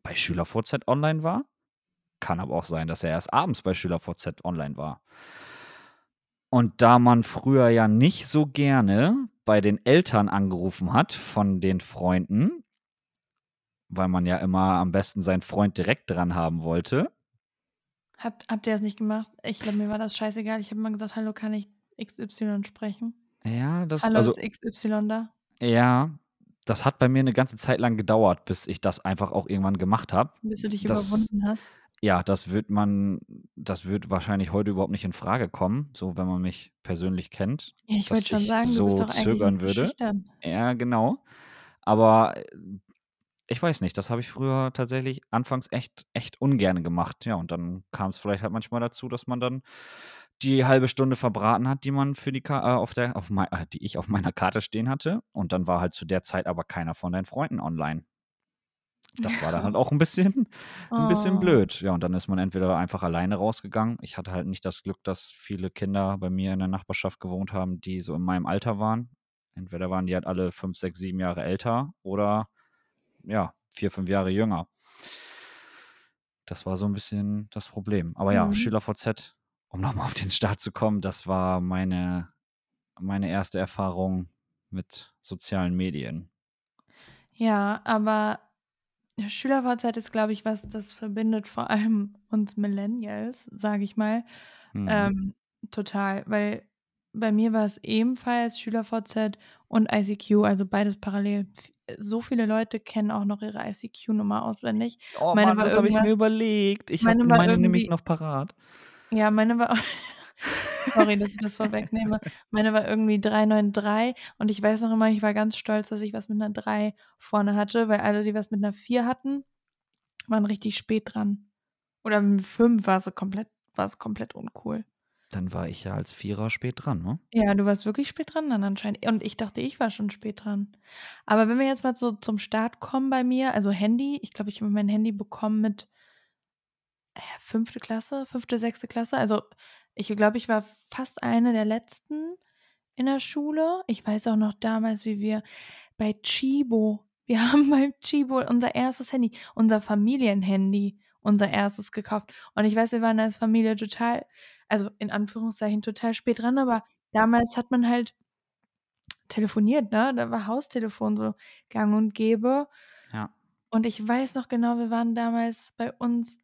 Speaker 2: bei SchülerVZ online war. Kann aber auch sein, dass er erst abends bei SchülerVZ online war. Und da man früher ja nicht so gerne bei den Eltern angerufen hat von den Freunden weil man ja immer am besten seinen Freund direkt dran haben wollte
Speaker 1: Habt habt ihr das nicht gemacht? Ich glaube, mir war das scheißegal. Ich habe immer gesagt: „Hallo, kann ich XY sprechen?
Speaker 2: Ja, das
Speaker 1: Hallo,
Speaker 2: also
Speaker 1: ist XY da?“
Speaker 2: Ja, das hat bei mir 'ne ganze Zeit lang gedauert, bis ich das einfach auch irgendwann gemacht habe.
Speaker 1: Bis du dich
Speaker 2: Das
Speaker 1: überwunden hast?
Speaker 2: ja, das wird man das wird wahrscheinlich heute überhaupt nicht infrage kommen, so wenn man mich persönlich kennt,
Speaker 1: Ja, ich wollte schon
Speaker 2: ich
Speaker 1: sagen, du bist
Speaker 2: so
Speaker 1: doch
Speaker 2: zögern
Speaker 1: so
Speaker 2: würde.
Speaker 1: schüchtern.
Speaker 2: Ja, genau. Aber, äh, ich weiß nicht, das habe ich früher tatsächlich anfangs echt echt ungerne gemacht. Ja, und dann kam's vielleicht halt manchmal dazu, dass man dann die 1/2 Stunde verbraten hat, die man für die Ka äh, auf der auf mei äh, die ich auf meiner Karte stehen hatte. Und dann war halt zu der Zeit aber keiner von deinen Freunden online. das war dann halt *laughs* auch 'n bisschen 'n bisschen
Speaker 1: Oh.
Speaker 2: blöd. Ja, und dann ist man entweder einfach alleine rausgegangen. Ich hatte halt nicht das Glück, dass viele Kinder bei mir in der Nachbarschaft gewohnt haben, die so in meinem Alter waren. Entweder waren die halt alle 5, 6, 7 Jahre älter oder, ja, 4, 5 Jahre jünger. Das war so 'n bisschen das Problem. Aber ja,
Speaker 1: Mhm.
Speaker 2: SchülerVZ, um *laughs* noch mal auf den Start zu kommen, das war meine meine erste Erfahrung mit sozialen Medien.
Speaker 1: Ja, aber SchülerVZ ist, glaube ich, was, das verbindet vor allem uns Millennials, sage ich mal,
Speaker 2: Mhm.
Speaker 1: ähm, total. Weil bei mir war es ebenfalls SchülerVZ und ICQ, also beides parallel. So viele Leute kennen auch noch ihre ICQ-Nummer auswendig.
Speaker 2: Oh
Speaker 1: Meine
Speaker 2: Mann, das habe ich mir überlegt. Ich habe
Speaker 1: meine war
Speaker 2: meine nämlich noch parat.
Speaker 1: ja, meine war *laughs* sorry, dass ich das vorwegnehme. Meine war irgendwie 393 und ich weiß noch immer, ich war ganz stolz, dass ich was mit 'ner 3 vorne hatte, weil alle, die was mit 'ner 4 hatten, waren richtig spät dran. Oder mit 5 war sie komplett war es komplett uncool.
Speaker 2: Dann war ich ja als Vierer spät dran, ne?
Speaker 1: Ja, du warst wirklich spät dran dann anscheinend. Und ich dachte, ich war schon spät dran. Aber wenn wir jetzt mal so zum Start kommen bei mir, also Handy, ich glaube, ich habe mein Handy bekommen mit äh, 5. Klasse, 5., 6. Klasse. Also, ich glaube, ich war fast eine der Letzten in der Schule. Ich weiß auch noch damals, wie wir bei Tchibo wir *laughs* haben bei Tchibo unser 1. Handy, unser Familienhandy, unser 1. gekauft. Und ich weiß, wir waren als Familie total also in Anführungszeichen total spät dran, aber damals hat man halt telefoniert, ne? Da war Haustelefon so gang und gäbe.
Speaker 2: Ja.
Speaker 1: Und ich weiß noch genau, wir waren damals bei uns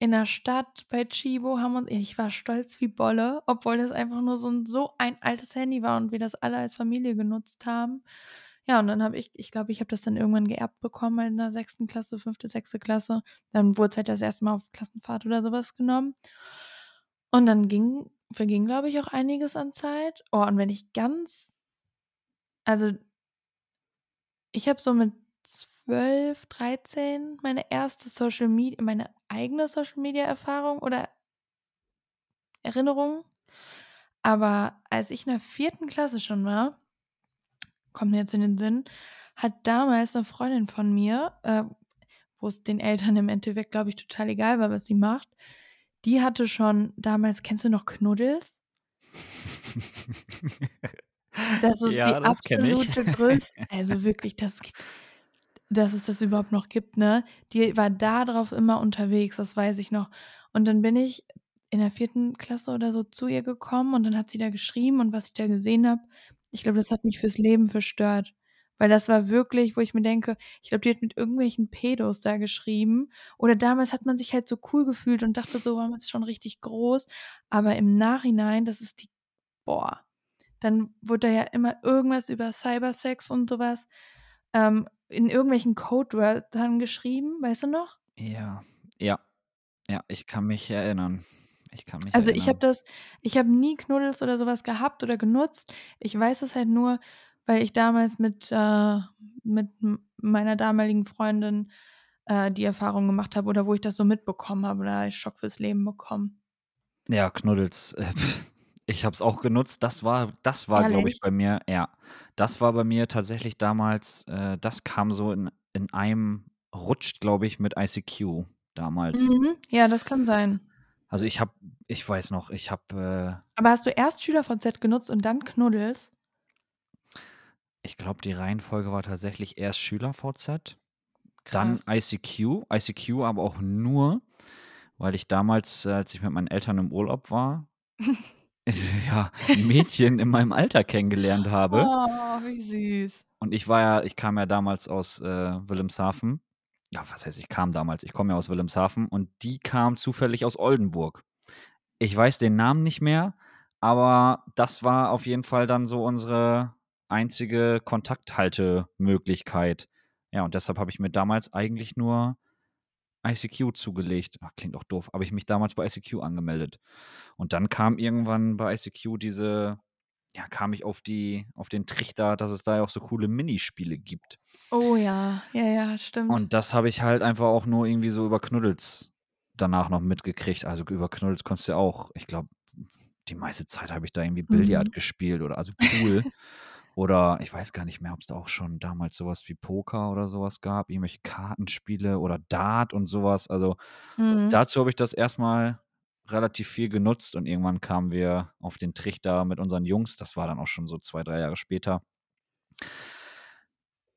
Speaker 1: in der Stadt bei Tchibo, haben uns ich war stolz wie Bolle, obwohl das einfach nur so 'n so ein altes Handy war und wir das alle als Familie genutzt haben. Ja, und dann habe ich ich glaube, ich habe das dann irgendwann geerbt bekommen in der 6. Klasse, 5., 6. Klasse. Dann wurd's halt das 1. Mal auf Klassenfahrt oder so was genommen. Und dann ging verging, glaube ich, auch einiges an Zeit. Oh, und wenn ich ganz also ich habe so mit 12, 13 meine erste Social Med meine eigene Social-Media-Erfahrung oder Erinnerung. Aber als ich in der 4. Klasse schon war kommt mir jetzt in den Sinn, hat damals 'ne Freundin von mir, äh, wo es den Eltern im Endeffekt, glaube ich, total egal war, was sie macht, die hatte schon damals kennst du noch Knuddels? *laughs* Das ist
Speaker 2: Ja,
Speaker 1: die
Speaker 2: das
Speaker 1: absolute Größ also wirklich, das dass es das überhaupt noch gibt, ne? Die war da drauf immer unterwegs, das weiß ich noch. Und dann bin ich in der 4. Klasse oder so zu ihr gekommen und dann hat sie da geschrieben und was ich da gesehen habe, ich glaube, das hat mich fürs Leben verstört. Weil das war wirklich, wo ich mir denke, ich glaube, die hat mit irgendwelchen Pedos da geschrieben. Oder damals hat man sich halt so cool gefühlt und dachte so: „Wow, man ist schon richtig groß.“ Aber im Nachhinein, das ist die boah, dann wurde da ja immer irgendwas über Cybersex und so was, ähm, in irgendwelchen Codewörtern geschrieben, weißt du noch?
Speaker 2: Ja, ja, ja, ich kann mich erinnern. Ich kann mich
Speaker 1: Also, ich habe
Speaker 2: erinnern.
Speaker 1: das ich habe nie Knuddels oder so was gehabt oder genutzt. Ich weiß es halt nur, weil ich damals mit äh, mit meiner damaligen Freundin, äh, die Erfahrung gemacht habe oder wo ich das so mitbekommen habe, da habe ich Schock fürs Leben bekommen.
Speaker 2: Ja, Knuddels, äh, *laughs* ich habe es auch genutzt. Das war das war, glaube ich, bei mir ja, das war bei mir tatsächlich damals äh, das kam so in in einem Rutsch, glaube ich, mit ICQ damals.
Speaker 1: Mhm, ja, das kann sein.
Speaker 2: Also, ich habe ich weiß noch, ich habe, äh
Speaker 1: Aber hast du erst SchülerVZ genutzt und dann Knuddels?
Speaker 2: Ich glaube, die Reihenfolge war tatsächlich erst SchülerVZ, dann. ICQ. ICQ aber auch nur, weil ich damals, als ich mit meinen Eltern im Urlaub war, *laughs* *laughs* ja, Mädchen in meinem Alter kennengelernt habe.
Speaker 1: Oh, wie süß.
Speaker 2: Und ich war ja ich kam ja damals aus, äh, Wilhelmshaven. Ja, was heißt, ich kam damals? Ich komme ja aus Wilhelmshaven und die kam zufällig aus Oldenburg. Ich weiß den Namen nicht mehr, aber das war auf jeden Fall dann so unsere einzige Kontakthaltemöglichkeit. Ja, und deshalb habe ich mir damals eigentlich nur ICQ zugelegt. Ach, klingt auch doof, habe ich mich damals bei ICQ angemeldet. Und dann kam irgendwann bei ICQ diese ja, kam ich auf die auf den Trichter, dass es da ja auch so coole Minispiele gibt.
Speaker 1: Oh ja, ja, ja, stimmt.
Speaker 2: Und das habe ich halt einfach auch nur irgendwie so über Knuddels danach noch mitgekriegt. Also, über Knuddels konntest du ja auch ich glaube, die meiste Zeit habe ich da irgendwie
Speaker 1: Mhm.
Speaker 2: Billard gespielt oder also Pool. *laughs* Oder ich weiß gar nicht mehr, ob's da auch schon damals so was wie Poker oder so was gab, irgendwelche Kartenspiele oder Dart und so was. Also,
Speaker 1: Mhm.
Speaker 2: dazu habe ich das erst mal relativ viel genutzt und irgendwann kamen wir auf den Trichter mit unseren Jungs. Das war dann auch schon so 2, 3 Jahre später.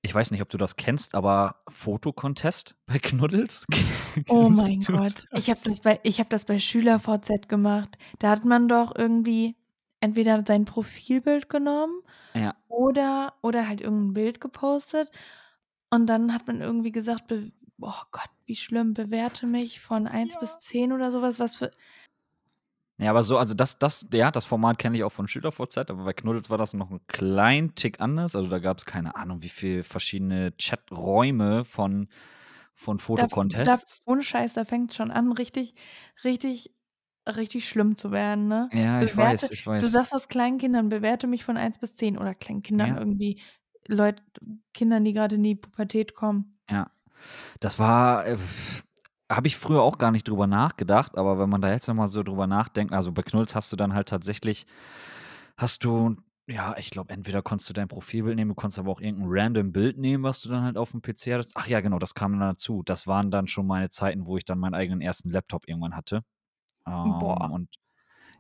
Speaker 2: Ich weiß nicht, ob du das kennst, aber Foto-Contest bei Knuddels? *laughs*
Speaker 1: Oh mein Gott, ich habe
Speaker 2: das?
Speaker 1: das bei ich habe das bei SchülerVZ gemacht. Da hat man doch irgendwie entweder sein Profilbild genommen
Speaker 2: Ja.
Speaker 1: oder oder halt irgend 'n Bild gepostet und dann hat man irgendwie gesagt, oh Gott, wie schlimm, bewerte mich von 1 bis
Speaker 2: Ja.
Speaker 1: 10 oder so was, für
Speaker 2: Ja, aber so also, das das ja, das Format kenne ich auch von SchülerVZ, aber bei Knuddels war das noch 'n kleinen Tick anders. Also, da gab's keine Ahnung, wie viel verschiedene Chaträume von von
Speaker 1: Da f da
Speaker 2: Foto-Contests.
Speaker 1: ohne Scheiß, da fängt's schon an, richtig richtig richtig schlimm zu werden, ne?
Speaker 2: Ja, ich
Speaker 1: Bewerte
Speaker 2: weiß, ich
Speaker 1: du
Speaker 2: weiß.
Speaker 1: sagst das kleinen Kindern: „Bewerte mich von 1 bis 10“ oder kleinen Kindern
Speaker 2: Ja.
Speaker 1: irgendwie, Leut Kindern, die grade in die Pubertät kommen.
Speaker 2: Ja. Das war, äh habe ich früher auch gar nicht drüber nachgedacht, aber wenn man da jetzt noch mal so drüber nachdenkt also, bei Knuddels hast du dann halt tatsächlich hast du ja, ich glaube, entweder konntest du dein Profilbild nehmen, du konntest aber auch irgend 'n random Bild nehmen, was du dann halt aufm PC hattest. Ach ja, genau, das kam dann dazu. Das waren dann schon meine Zeiten, wo ich dann meinen eigenen 1. Laptop irgendwann hatte. Ähm,
Speaker 1: Boah.
Speaker 2: und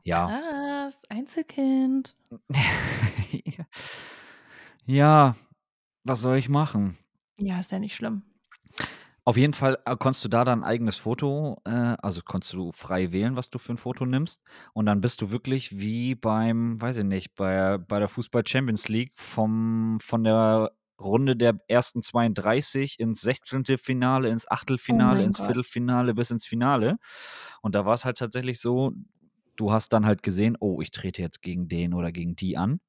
Speaker 2: ja.
Speaker 1: Krass, Einzelkind. *laughs*
Speaker 2: Ja. Was soll ich machen?
Speaker 1: Ja, ist ja nicht schlimm.
Speaker 2: Auf jeden Fall, äh, konntest du da dein eigenes Foto äh, also, konntest du frei wählen, was du für 'n Foto nimmst. Und dann bist du wirklich wie beim weiß ich nicht, bei bei der Fußball-Champions-League vom von der Runde der ersten 32 ins Sechzehntelfinale, ins
Speaker 1: Oh
Speaker 2: Achtelfinale,
Speaker 1: mein
Speaker 2: ins
Speaker 1: Gott.
Speaker 2: Viertelfinale bis ins Finale. Und da war's halt tatsächlich so, du hast dann halt gesehen: „Oh, ich trete jetzt gegen den oder gegen die an.“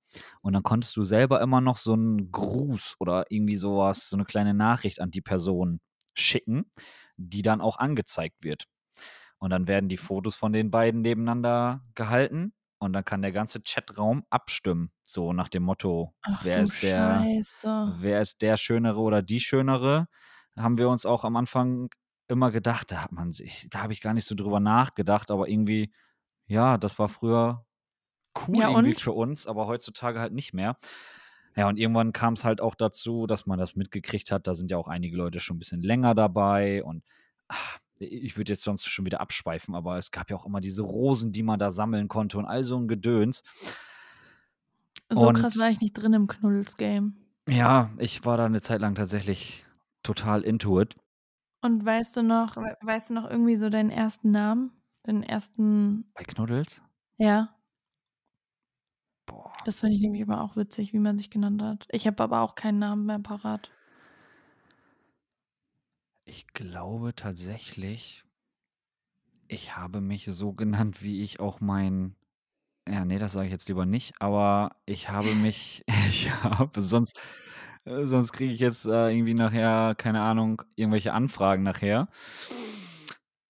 Speaker 2: Und dann konntest du selber immer noch so 'n Gruß oder irgendwie so was so 'ne kleine Nachricht an die Person schicken, die dann auch angezeigt wird. Und dann werden die Fotos von den beiden nebeneinander gehalten und dann kann der ganze Chatraum abstimmen, so nach dem Motto:
Speaker 1: Ach
Speaker 2: „Wer ist der
Speaker 1: Scheiße.
Speaker 2: wer ist der Schönere oder die Schönere?“ Haben wir uns auch am Anfang immer gedacht, da hat man sich da habe ich gar nicht so drüber nachgedacht, aber irgendwie ja, das war früher cool
Speaker 1: Ja
Speaker 2: irgendwie für uns, aber heutzutage halt nicht mehr. Ja, und irgendwann kam's halt auch dazu, dass man das mitgekriegt hat. Da sind ja auch einige Leute schon 'n bisschen länger dabei und, i ich würde jetzt sonst schon wieder abschweifen, aber es gab ja auch immer diese Rosen, die man da sammeln konnte und all so 'n Gedöns.
Speaker 1: So krass
Speaker 2: Und
Speaker 1: war ich nicht drin im Knuddels-Game.
Speaker 2: Ja, ich war da 'ne Zeit lang tatsächlich total into it.
Speaker 1: Und weißt du noch wei weißt du noch irgendwie so deinen 1. Namen? Deinen 1.
Speaker 2: Bei Knuddels?
Speaker 1: Ja.
Speaker 2: Boah.
Speaker 1: Das finde ich nämlich immer auch witzig, wie man sich genannt hat. Ich habe aber auch keinen Namen mehr parat.
Speaker 2: Ich glaube tatsächlich ich habe mich so *laughs* genannt, wie ich auch mein ja, ne, das sage ich jetzt lieber nicht, aber ich habe *laughs* mich *laughs* ich habe sonst äh, sonst kriege ich jetzt, äh, irgendwie nachher, keine Ahnung, irgendwelche Anfragen nachher.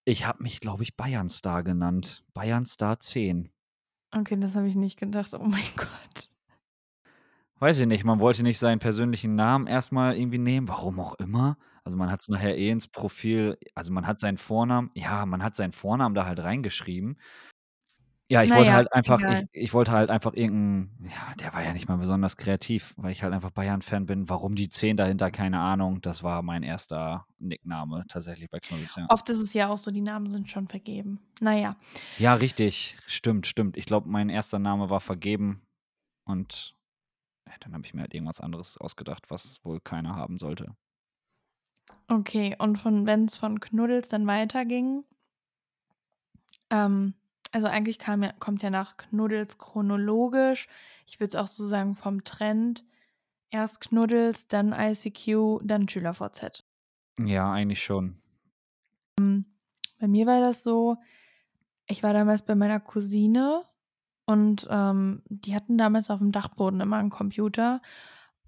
Speaker 2: Ich habe mich, glaube ich, Bayernstar genannt. Bayernstar 10.
Speaker 1: Okay, das habe ich nicht gedacht. Oh mein Gott.
Speaker 2: Weiß ich nicht, man wollte nicht seinen persönlichen Namen erst mal irgendwie nehmen, warum auch immer. Also, man hat's nachher eh ins Profil also, man hat seinen Vornamen ja, man hat seinen Vornamen da halt reingeschrieben. Ja, ich
Speaker 1: Na
Speaker 2: wollte
Speaker 1: ja,
Speaker 2: halt einfach ich
Speaker 1: egal.
Speaker 2: ich wollte halt einfach irgend 'n ja, der war ja nicht mal besonders kreativ, weil ich halt einfach Bayern-Fan bin. Warum die 10 dahinter, keine Ahnung. Das war mein 1. Nickname tatsächlich bei Knuddels, ja.
Speaker 1: Oft ist es ja auch so, die Namen sind schon vergeben. Na ja.
Speaker 2: Ja, richtig. Stimmt, stimmt. Ich glaube, mein 1. Name war vergeben und ja, dann habe ich mir halt irgendwas anderes ausgedacht, was wohl keiner haben sollte.
Speaker 1: Okay, und von wenn's von Knuddels dann weiterging ähm, also, eigentlich kam ja kommt ja nach Knuddels chronologisch ich würde es auch so sagen vom Trend, erst Knuddels, dann ICQ, dann SchülerVZ.
Speaker 2: Ja, eigentlich schon.
Speaker 1: Hm, bei mir war das so, ich war damals bei meiner Cousine und, ähm, die hatten damals aufm Dachboden immer 'n Computer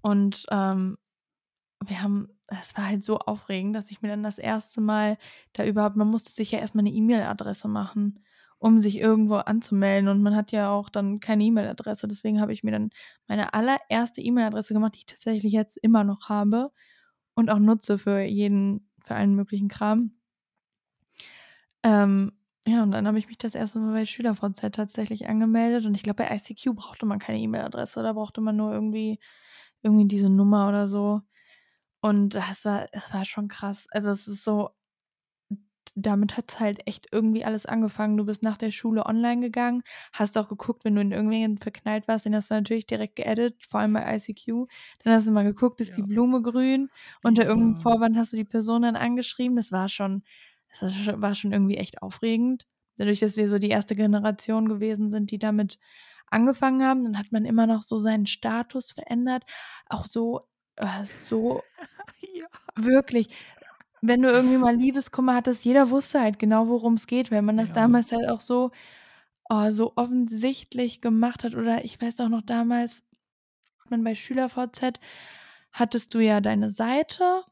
Speaker 1: und, ähm, wir haben es war halt so aufregend, dass ich mir dann das 1. Mal da überhaupt man musste sich ja erst mal 'ne E-Mail-Adresse machen, um sich irgendwo anzumelden und man hat ja auch dann keine E-Mail-Adresse. Deswegen habe ich mir dann meine allererste E-Mail-Adresse gemacht, die ich tatsächlich jetzt immer noch habe und auch nutze für jeden für allen möglichen Kram. Ähm Ja, und dann habe ich mich das 1. Mal bei SchülerVZ tatsächlich angemeldet und ich glaube, bei ICQ brauchte man keine E-Mail-Adresse, da brauchte man nur irgendwie irgendwie diese Nummer oder so. Und das war das war schon krass. Also, es ist so damit hat's halt echt irgendwie alles angefangen. Du bist nach der Schule online gegangen, hast auch geguckt, wenn du in irgendwen verknallt warst, den hast du natürlich direkt geaddet, vor allem bei ICQ. Dann hast du mal geguckt, ist die
Speaker 2: Ja.
Speaker 1: Blume grün? Unter
Speaker 2: Ja.
Speaker 1: Vorwand hast du die Person dann angeschrieben. Das war schon das war sch war schon irgendwie echt aufregend. Dadurch, dass wir so die 1. Generation gewesen sind, die damit angefangen haben, dann hat man immer noch so seinen Status verändert. Auch so äh, so *laughs*
Speaker 2: Ja.
Speaker 1: wirklich, wenn du irgendwie mal Liebeskummer hattest, jeder wusste halt genau, worum's geht, weil man das
Speaker 2: Ja.
Speaker 1: damals halt auch so oh, so offensichtlich gemacht hat. Oder ich weiß auch noch damals, man bei SchülerVZ hattest du ja deine Seite,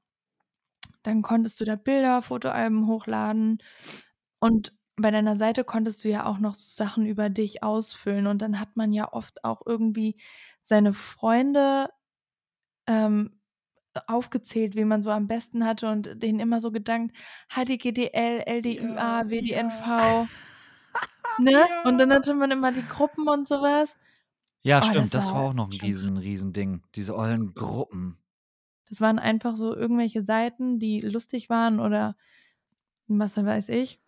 Speaker 1: dann konntest du da Bilder, Fotoalben hochladen und bei deiner Seite konntest du ja auch noch Sachen über dich ausfüllen und dann hat man ja oft auch irgendwie seine Freunde, ähm, aufgezählt, wen man so am besten hatte und denen immer so gedankt: HDGDL,
Speaker 2: Ja,
Speaker 1: LDÜA,
Speaker 2: ja.
Speaker 1: WDNV. *laughs* Ne? Und dann
Speaker 2: Ja.
Speaker 1: hatte man immer die Gruppen und so was.
Speaker 2: Ja,
Speaker 1: Oh,
Speaker 2: stimmt,
Speaker 1: das
Speaker 2: das war
Speaker 1: war
Speaker 2: auch noch 'n
Speaker 1: schon
Speaker 2: riesen Riesending, diese ollen Gruppen.
Speaker 1: Das waren einfach so irgendwelche Seiten, die lustig waren oder was weiß ich.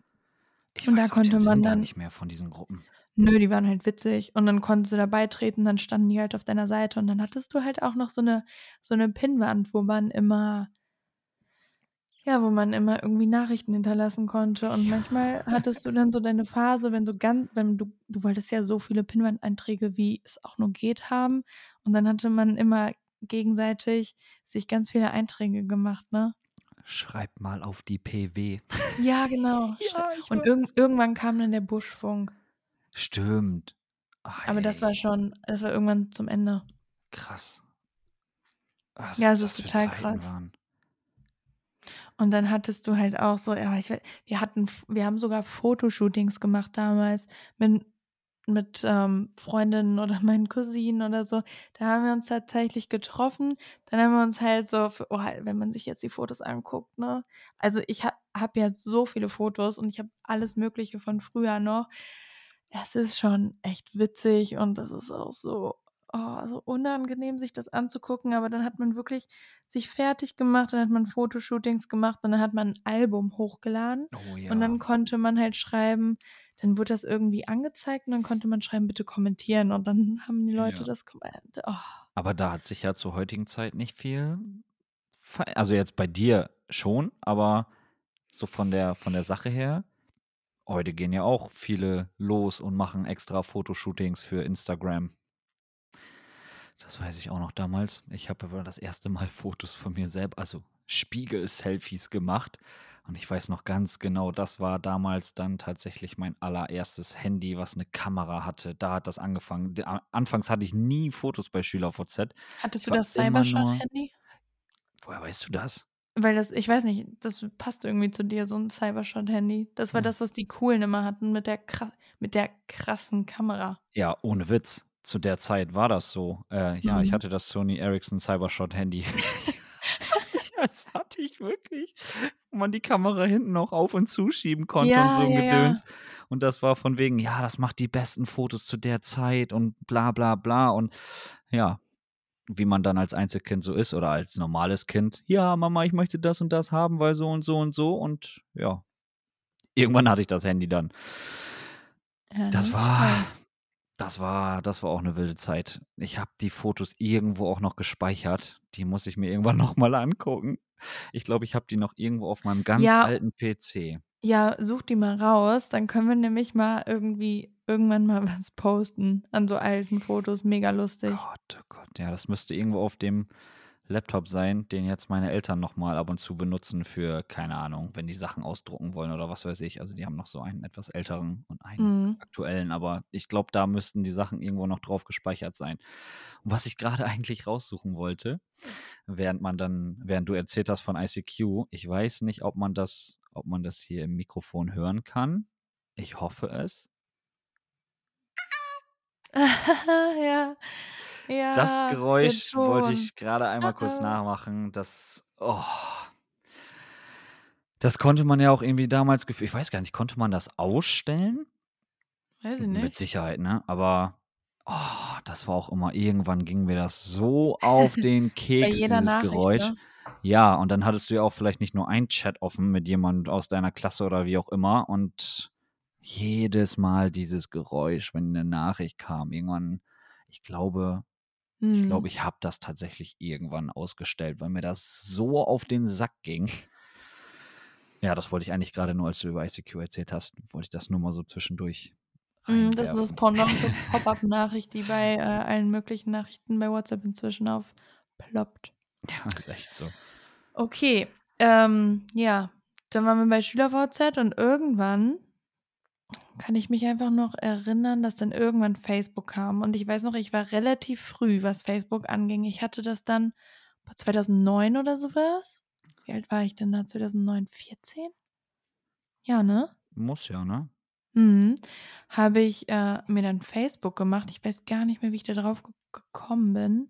Speaker 2: Ich
Speaker 1: Und da
Speaker 2: weiß den
Speaker 1: konnte man dann
Speaker 2: nicht mehr von diesen Gruppen.
Speaker 1: Nö, die waren halt witzig und dann konntest du da beitreten, dann standen die halt auf deiner Seite und dann hattest du halt auch noch so 'ne so 'ne Pinnwand, wo man immer ja, wo man immer irgendwie Nachrichten hinterlassen konnte und manchmal
Speaker 2: Ja.
Speaker 1: hattest du dann so deine Phase, wenn so gan wenn du du wolltest ja so viele Pinnwandeinträge, wie es auch nur geht, haben und dann hatte man immer gegenseitig sich ganz viele Einträge gemacht, ne?
Speaker 2: Schreib mal auf die PW.
Speaker 1: Ja, genau. *laughs*
Speaker 2: Ja,
Speaker 1: und
Speaker 2: weiß.
Speaker 1: irgendwann kam dann der Buschfunk.
Speaker 2: Stimmt.
Speaker 1: Aber das
Speaker 2: Ei.
Speaker 1: war schon das war irgendwann zum Ende.
Speaker 2: Krass. Was
Speaker 1: Ja, es ist
Speaker 2: das für
Speaker 1: total krass.
Speaker 2: waren.
Speaker 1: Und dann hattest du halt auch so ja, ich wir hatten wir haben sogar Fotoshootings gemacht damals mit mit, ähm, Freundinnen oder *laughs* meinen Cousinen oder so. Da haben wir uns tatsächlich getroffen. Dann haben wir uns halt so f oh, wenn man sich jetzt die Fotos anguckt, ne? Also, ich ha habe ja so viele Fotos und ich habe alles Mögliche von früher noch. Es ist schon echt witzig und das ist auch so oh, so unangenehm, sich das anzugucken, aber dann hat man wirklich sich fertiggemacht, dann hat man Fotoshootings gemacht und dann hat man 'n Album hochgeladen
Speaker 2: Oh
Speaker 1: und
Speaker 2: ja.
Speaker 1: dann konnte man halt schreiben dann wurde das irgendwie angezeigt und dann konnte man schreiben: „Bitte kommentieren.“ Und dann haben die Leute
Speaker 2: Ja.
Speaker 1: das komment oh.
Speaker 2: Aber da hat sich ja zur heutigen Zeit nicht viel also, jetzt bei dir schon, aber so von der von der Sache her, heute gehen ja auch viele los und machen extra Fotoshootings für Instagram. Das weiß ich auch noch damals. Ich habe aber das 1. Mal *laughs* Fotos von mir selb also, Spiegel-Selfies gemacht und ich weiß noch ganz genau, das war damals dann tatsächlich mein allererstes Handy, was 'ne Kamera hatte. Da hat das angefangen. Anfangs hatte ich nie Fotos bei SchülerVZ.
Speaker 1: Hattest
Speaker 2: Ich
Speaker 1: du das Cybershot-Handy?
Speaker 2: Woher weißt du das?
Speaker 1: Weil das ich weiß nicht, das passt irgendwie zu dir, so 'n Cybershot-Handy. Das war
Speaker 2: Hm.
Speaker 1: das, was die Coolen immer hatten mit der mit der krassen Kamera.
Speaker 2: Ja, ohne Witz. Zu der Zeit war das so. Äh, ja, ich
Speaker 1: Mhm.
Speaker 2: hatte das Sony Ericsson Cybershot-Handy. *laughs* *laughs* Das hatte ich wirklich, wo man die Kamera hinten noch auf und zuschieben konnte und so
Speaker 1: Ja,
Speaker 2: 'n
Speaker 1: ja,
Speaker 2: Gedöns.
Speaker 1: ja.
Speaker 2: Und das war von wegen: „Ja, das macht die besten Fotos zu der Zeit“ und bla bla bla und ja, wie man dann als Einzelkind so ist oder als normales Kind: „Ja, Mama, ich möchte das und das haben, weil so und so und so“ und ja. Irgendwann hatte ich das Handy dann.
Speaker 1: Ja,
Speaker 2: Das war das war das war auch 'ne wilde Zeit. Ich habe die Fotos irgendwo auch noch gespeichert. Die muss ich mir irgendwann *laughs* noch mal angucken. Ich glaube, ich habe die noch irgendwo auf meinem ganz
Speaker 1: Ja
Speaker 2: alten PC.
Speaker 1: Ja, such die mal raus, dann können wir nämlich mal irgendwie irgendwann mal *laughs* was posten an so alten Fotos, mega lustig.
Speaker 2: Gott, oh Gott, ja, das müsste irgendwo auf dem Laptop sein, den jetzt meine Eltern noch mal ab und zu benutzen für, keine Ahnung, wenn die Sachen ausdrucken wollen oder was weiß ich. Also, die haben noch so einen etwas älteren und einen
Speaker 1: Mhm.
Speaker 2: aktuellen, aber ich glaube, da müssten die Sachen irgendwo noch drauf gespeichert sein. Und was ich grade *laughs* eigentlich raussuchen wollte, während man dann während du erzählt hast von ICQ, ich weiß nicht, ob man das ob man das hier im Mikrofon hören kann. Ich hoffe es. *laughs*
Speaker 1: Ja, ja, der
Speaker 2: Geräusch wollte ich grade einmal kurz nachmachen, das oh Das konnte man ja auch irgendwie damals gef ich weiß gar nicht, konnte man das ausstellen?
Speaker 1: Weiß ich
Speaker 2: Mit
Speaker 1: nicht.
Speaker 2: Sicherheit, ne? Aber, oh, das war auch immer irgendwann ging mir das so auf den Keks,
Speaker 1: jeder
Speaker 2: dieses
Speaker 1: Nachricht,
Speaker 2: Geräusch.
Speaker 1: ne?
Speaker 2: Ja, und dann hattest du ja auch vielleicht nicht nur einen Chat offen mit jemand aus deiner Klasse oder wie auch immer und jedes Mal dieses Geräusch, wenn 'ne Nachricht kam. Irgendwann ich glaube ich glaube,
Speaker 1: Mhm.
Speaker 2: ich habe das tatsächlich irgendwann ausgestellt, weil mir das so auf den Sack ging. Ja, das wollte ich eigentlich grade nur, als du über ICQ erzählt hast wollte ich das nur mal so zwischendurch
Speaker 1: Mhm, das ist das. Pendant *laughs* zur Pop-up-Nachricht, die bei, äh, allen möglichen Nachrichten bei WhatsApp inzwischen aufploppt.
Speaker 2: Ja, ist echt so.
Speaker 1: Okay, ähm, ja, dann waren wir bei SchülerVZ und irgendwann kann ich mich einfach noch erinnern, dass dann irgendwann Facebook kam und ich weiß noch, ich war relativ früh, was Facebook anging. Ich hatte das dann, boah, 2009 oder so was? Wie alt war ich denn da 2009? 14? Ja, ne?
Speaker 2: Muss ja, ne?
Speaker 1: Mhm. Habe ich, äh, mir dann Facebook gemacht. Ich weiß gar nicht mehr, wie ich da drauf ge gekommen bin.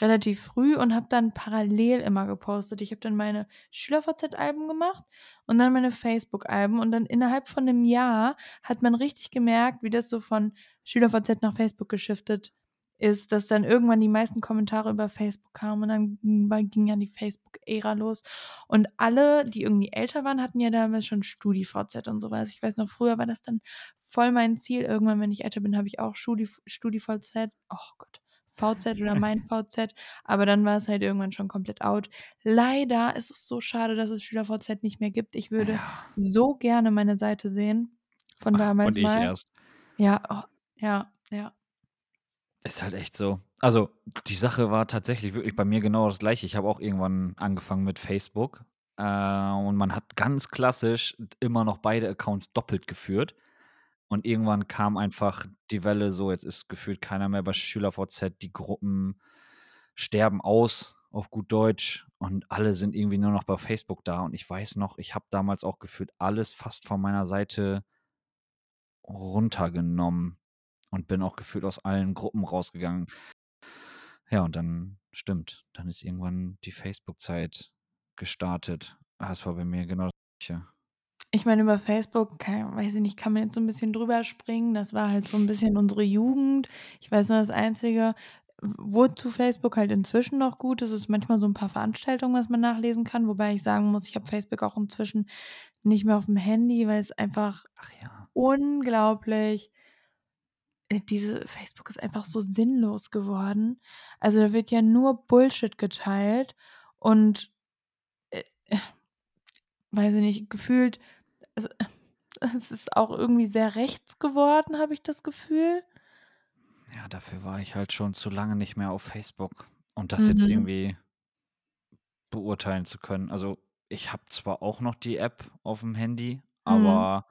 Speaker 1: Relativ früh und habe dann parallel immer gepostet. Ich habe dann meine SchülerVZ-Alben gemacht und dann meine Facebook-Alben und dann innerhalb von 'nem Jahr hat man richtig gemerkt, wie das so von SchülerVZ nach Facebook geschiftet ist, dass dann irgendwann die meisten Kommentare über Facebook kamen und dann ging ja die Facebook-Ära los. Und alle, die irgendwie älter waren, hatten ja damals schon StudiVZ und so was. Ich weiß noch, früher war das dann voll mein Ziel. Irgendwann, wenn ich älter bin, habe ich auch Studi StudiVZ oh Gott, VZ oder *laughs* mein VZ, aber dann war es halt irgendwann schon komplett out. Leider ist es so schade, dass es SchülerVZ nicht mehr gibt. Ich würde
Speaker 2: Ja.
Speaker 1: so gerne meine Seite sehen von
Speaker 2: Und
Speaker 1: damals
Speaker 2: ich
Speaker 1: mal.
Speaker 2: erst.
Speaker 1: Ja, oh, ja, ja.
Speaker 2: Ist halt echt so. Also, die Sache war tatsächlich wirklich bei mir genau das Gleiche. Ich habe auch irgendwann angefangen mit Facebook, äh, und man hat ganz klassisch immer noch beide Accounts doppelt geführt. Und irgendwann kam einfach die Welle so, jetzt ist gefühlt keiner mehr bei SchülerVZ, die Gruppen sterben aus, auf gut Deutsch, und alle sind irgendwie nur noch bei Facebook da. Und ich weiß noch, ich habe damals auch gefühlt alles fast von meiner Seite runtergenommen und bin auch gefühlt aus allen Gruppen rausgegangen. Ja, und dann stimmt, dann ist irgendwann die Facebook-Zeit gestartet. Ah, es war bei mir genau das Gleiche.
Speaker 1: Ich meine, über Facebook, kei weiß ich nicht, kann man jetzt so 'n bisschen drüber springen. Das war halt so 'n bisschen unsere Jugend. Ich weiß nur, das Einzige, wozu Facebook halt inzwischen noch gut ist, ist manchmal so 'n paar Veranstaltungen, was man nachlesen kann, wobei ich sagen muss, ich habe Facebook auch inzwischen nicht mehr aufm Handy, weil's einfach
Speaker 2: Ach ja.
Speaker 1: unglaublich äh, diese Facebook ist einfach so sinnlos geworden. Also, da wird ja nur Bullshit geteilt und, äh, weiß ich nicht, gefühlt es es ist auch irgendwie sehr rechts geworden, habe ich das Gefühl.
Speaker 2: Ja, dafür war ich halt schon zu lange nicht mehr auf Facebook, um das jetzt
Speaker 1: Mhm.
Speaker 2: irgendwie beurteilen zu können. Also, ich habe zwar auch noch die App aufm Handy,
Speaker 1: Mhm.
Speaker 2: aber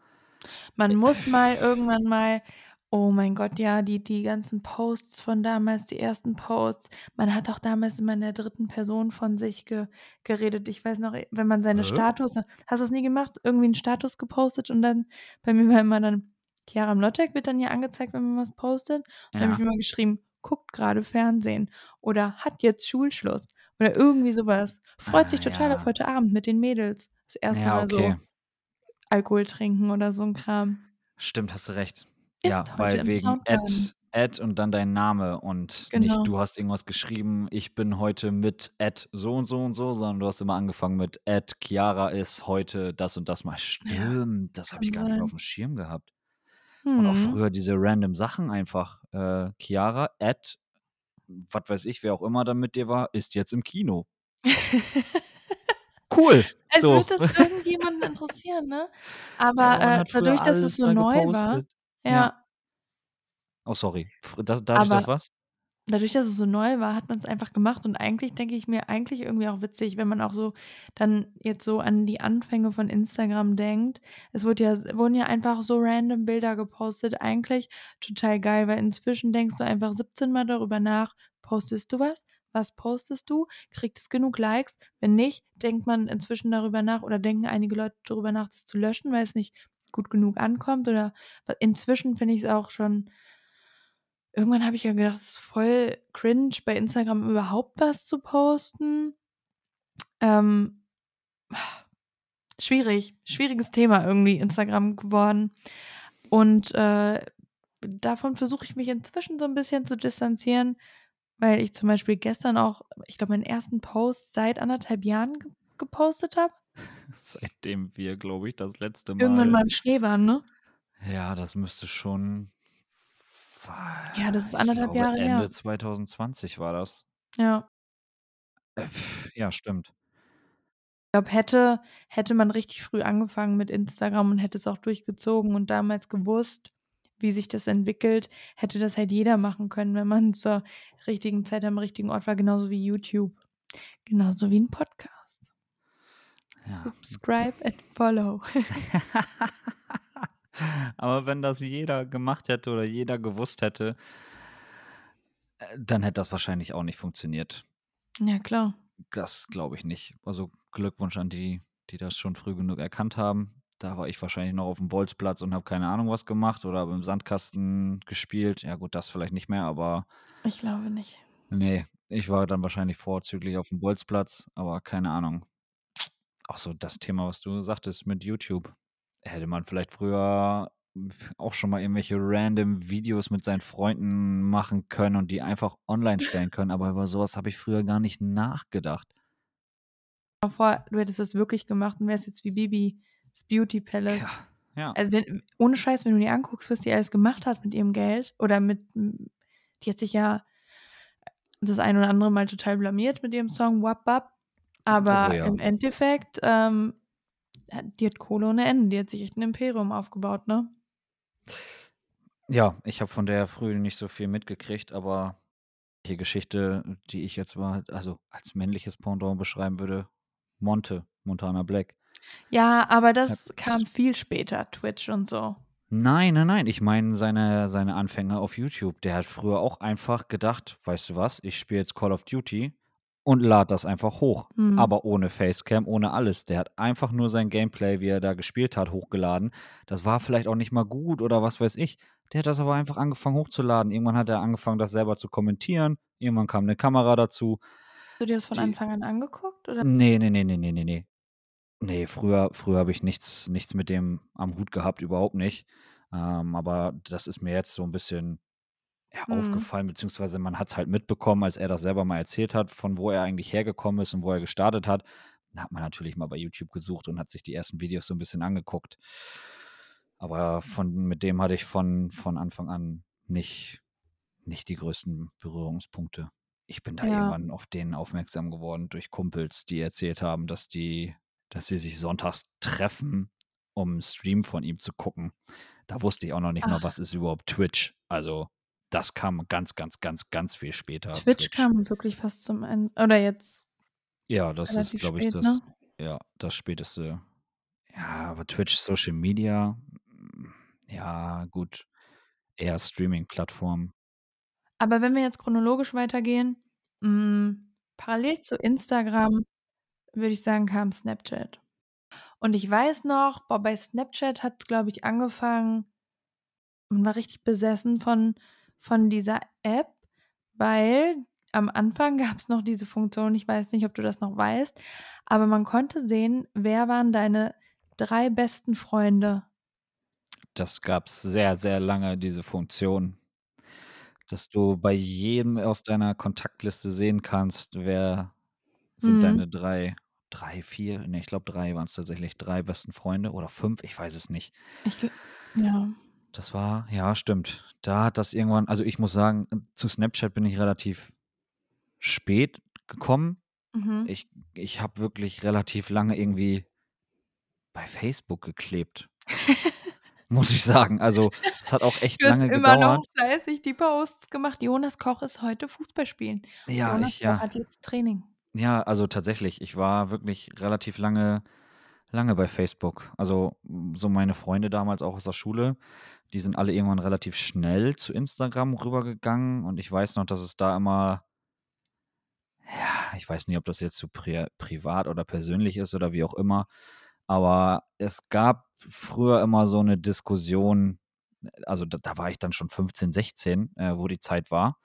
Speaker 1: Man
Speaker 2: äh
Speaker 1: muss mal irgendwann mal oh mein Gott, ja, die die ganzen Posts von damals, die ersten Posts. Man hat auch damals immer in der 3. Person von sich ge geredet. Ich weiß noch, äh, wenn man seine
Speaker 2: Hä?
Speaker 1: Status hast du das nie gemacht? Irgendwie 'n Status gepostet und dann bei mir war immer dann Chiara Mlottek wird dann ja angezeigt, wenn man was postet. Und dann habe ich
Speaker 2: Ja.
Speaker 1: immer geschrieben: „Guckt grade Fernsehen“ oder „Hat jetzt Schulschluss“ oder irgendwie so was. „Freut sich
Speaker 2: Ah,
Speaker 1: total auf
Speaker 2: ja.
Speaker 1: heute Abend mit den Mädels.“ Das 1.
Speaker 2: Ja,
Speaker 1: Mal so
Speaker 2: okay.
Speaker 1: Alkohol trinken oder so 'n Kram.
Speaker 2: Stimmt, hast du recht. Ja,
Speaker 1: Ist heute
Speaker 2: weil
Speaker 1: im
Speaker 2: wegen
Speaker 1: Soundgarden.
Speaker 2: und dann dein Name und nicht
Speaker 1: Genau.
Speaker 2: du hast irgendwas geschrieben: „Ich bin heute mit so und so und so“, sondern du hast immer angefangen mit „Chiara ist heute das und das mal.“
Speaker 1: Ja,
Speaker 2: Stimmt, das habe ich gar nicht mehr
Speaker 1: sein.
Speaker 2: aufm Schirm gehabt. Und auch
Speaker 1: Mhm.
Speaker 2: früher diese random Sachen einfach, äh, Chiara, was weiß ich, wer auch immer da mit dir war, ist jetzt im Kino. *laughs* Cool,
Speaker 1: Als
Speaker 2: so.
Speaker 1: würde das irgendjemanden interessieren, ne? *laughs*
Speaker 2: Ja,
Speaker 1: Aber,
Speaker 2: man
Speaker 1: äh, dadurch, dass es so neu war
Speaker 2: gepostet. Ja.
Speaker 1: ja.
Speaker 2: Oh, sorry. Fr da dadurch,
Speaker 1: Aber
Speaker 2: dass was?
Speaker 1: dadurch, dass es so neu war, hat man's einfach gemacht und eigentlich denke ich mir eigentlich irgendwie auch witzig, wenn man auch so dann jetzt so an die Anfänge von Instagram denkt. Es wurde ja wurden ja einfach so random Bilder gepostet. Eigentlich total geil, weil inzwischen denkst du einfach 17 Mal darüber nach: „Postest du was? Was postest du? Kriegt es genug Likes?“ Wenn nicht, denkt man inzwischen darüber nach oder denken einige Leute darüber nach, das zu löschen, weil es nicht gut genug ankommt oder inzwischen finde ich's auch schon irgendwann habe ich ja gedacht, es ist voll cringe, bei Instagram überhaupt was zu posten. Ähm schwierig. Schwieriges Thema irgendwie Instagram geworden. Und, äh, davon versuche ich mich inzwischen so 'n bisschen zu distanzieren, weil ich zum Beispiel gestern auch, ich glaube, meinen ersten Post seit 1,5 Jahren ge gepostet habe. *laughs*
Speaker 2: Seitdem wir, glaube ich, das letzte
Speaker 1: Irgendwann
Speaker 2: Mal
Speaker 1: mal im Schnee waren, ne?
Speaker 2: Ja, das müsste schon
Speaker 1: Ja, das ist
Speaker 2: ich
Speaker 1: 1,5
Speaker 2: glaube,
Speaker 1: Jahre
Speaker 2: Ende
Speaker 1: her.
Speaker 2: 2020 war das.
Speaker 1: Ja.
Speaker 2: Äh, ja, stimmt.
Speaker 1: Glaube, hätte hätte man richtig früh angefangen mit Instagram und hätte es auch durchgezogen und damals gewusst, wie sich das entwickelt, hätte das halt jeder machen können, wenn man zur richtigen Zeit am richtigen Ort war, genauso wie YouTube. Genauso wie 'n Podcast.
Speaker 2: Ja.
Speaker 1: Subscribe and follow. *laughs*
Speaker 2: Aber wenn das jeder gemacht hätte oder jeder gewusst hätte äh, dann hätte das wahrscheinlich auch nicht funktioniert.
Speaker 1: Ja, klar.
Speaker 2: Das glaube ich nicht. Also, Glückwunsch an die, die das schon früh genug erkannt haben. Da war ich wahrscheinlich noch auf'm Bolzplatz und habe keine Ahnung was gemacht oder habe im Sandkasten gespielt. Ja gut, das vielleicht nicht mehr, aber
Speaker 1: Ich glaube nicht.
Speaker 2: ne, ich war dann wahrscheinlich vorzüglich auf'm Bolzplatz, aber keine Ahnung. Auch so das Thema, was du sagtest mit YouTube. Hätte man vielleicht früher auch schon mal irgendwelche random Videos mit seinen Freunden machen können und die einfach online stellen können, aber über so was habe ich früher gar nicht nachgedacht.
Speaker 1: Vor, du hättest das wirklich gemacht und wärst jetzt wie Bibis Beauty Palace.
Speaker 2: Ja, ja.
Speaker 1: Also, wenn ohne Scheiß, wenn du dir anguckst, was die alles gemacht hat mit ihrem Geld oder mit die hat sich ja das ein oder andere Mal total blamiert mit ihrem Song „WAP BAP“, aber
Speaker 2: Oh ja.
Speaker 1: im Endeffekt, ähm, ha die hat Kohle ohne Ende. Die hat sich echt 'n Imperium aufgebaut, ne?
Speaker 2: Ja, ich habe von der früher nicht so viel mitgekriegt, aber die Geschichte, die ich jetzt mal also, als männliches Pendant beschreiben würde, Monte, Montana Black.
Speaker 1: Ja, aber
Speaker 2: Hat
Speaker 1: das kam viel später, Twitch und so.
Speaker 2: Nein, nein, nein, ich meine seine seine Anfänge auf YouTube. Der hat früher auch einfach gedacht: „Weißt du was? Ich spiele jetzt Call of Duty und lade das einfach hoch.“
Speaker 1: Mhm.
Speaker 2: Aber ohne Facecam, ohne alles. Der hat einfach nur sein Gameplay, wie er da gespielt hat, hochgeladen. Das war vielleicht auch nicht mal gut oder was weiß ich. Der hat das aber einfach angefangen hochzuladen. Irgendwann hat er angefangen, das selber zu kommentieren. Irgendwann kam 'ne Kamera dazu.
Speaker 1: Hast du dir das von
Speaker 2: Die
Speaker 1: Anfang an angeguckt, oder?
Speaker 2: Ne, ne, ne, ne, ne, ne, ne. Ne, früher früher habe ich nichts nichts mit dem am Hut gehabt, überhaupt nicht. Ähm, aber das ist mir jetzt so 'n bisschen, ja,
Speaker 1: Mhm.
Speaker 2: aufgefallen, beziehungsweise man hat's halt mitbekommen, als er das selber mal erzählt hat, von wo er eigentlich hergekommen ist und wo er gestartet hat. Da hat man natürlich mal bei YouTube gesucht und hat sich die ersten Videos so 'n bisschen angeguckt. Aber von mit dem hatte ich von von Anfang an nicht nicht die größten Berührungspunkte. Ich bin da
Speaker 1: Ja.
Speaker 2: irgendwann auf den aufmerksam geworden durch Kumpels, die erzählt haben, dass die dass sie sich sonntags treffen, um 'n Stream von ihm zu gucken. Da wusste ich auch noch nicht mal,
Speaker 1: Ach.
Speaker 2: was ist überhaupt Twitch. Also, das kam ganz, ganz, ganz, ganz viel später,
Speaker 1: Twitch
Speaker 2: Twitch.
Speaker 1: kam wirklich fast zum En oder jetzt
Speaker 2: Ja, das ist, glaube ich,
Speaker 1: spät, ne?
Speaker 2: das ja, das Späteste. Ja, aber Twitch, Social Media, hm, ja, gut, eher Streaming-Plattform.
Speaker 1: Aber wenn wir jetzt chronologisch weitergehen, hm, parallel zu Instagram, würde ich sagen, kam Snapchat. Und ich weiß noch, boah, bei Snapchat hat's, glaube ich, angefangen man war richtig besessen von von dieser App, weil am Anfang *laughs* gab's noch diese Funktion, ich weiß nicht, ob du das noch weißt, aber man konnte sehen, wer waren deine 3 besten Freunde.
Speaker 2: Das gab's sehr, sehr lange, diese Funktion. Dass du bei jedem aus deiner Kontaktliste sehen kannst, wer sind
Speaker 1: Mhm.
Speaker 2: deine 3 3, 4, ne, ich glaube 3 waren's tatsächlich, 3 besten Freunde oder 5, ich weiß es nicht.
Speaker 1: Ich ja.
Speaker 2: Das war ja, stimmt. Da hat das irgendwann also, ich muss sagen, zu Snapchat bin ich relativ spät gekommen.
Speaker 1: Mhm.
Speaker 2: Ich ich habe wirklich relativ lange irgendwie bei Facebook geklebt. *laughs* Muss ich sagen. Also, es hat auch echt
Speaker 1: Du hast
Speaker 2: lange
Speaker 1: immer noch
Speaker 2: gedauert.
Speaker 1: fleißig die Posts gemacht: „Jonas Koch ist heute Fußball spielen.
Speaker 2: Ja,
Speaker 1: Jonas
Speaker 2: ich
Speaker 1: Koch
Speaker 2: ja.
Speaker 1: hat jetzt Training.“
Speaker 2: Ja, also, tatsächlich, ich war wirklich relativ lange lange bei Facebook. Also, so meine Freunde damals auch aus der Schule, die sind alle irgendwann relativ schnell zu Instagram rübergegangen und ich weiß noch, dass es da immer ja, ich weiß nicht, ob das jetzt zu pria privat oder persönlich ist oder wie auch immer, aber es gab früher immer so 'ne Diskussion, also, da da war ich dann schon 15, 16, äh, wo die Zeit war.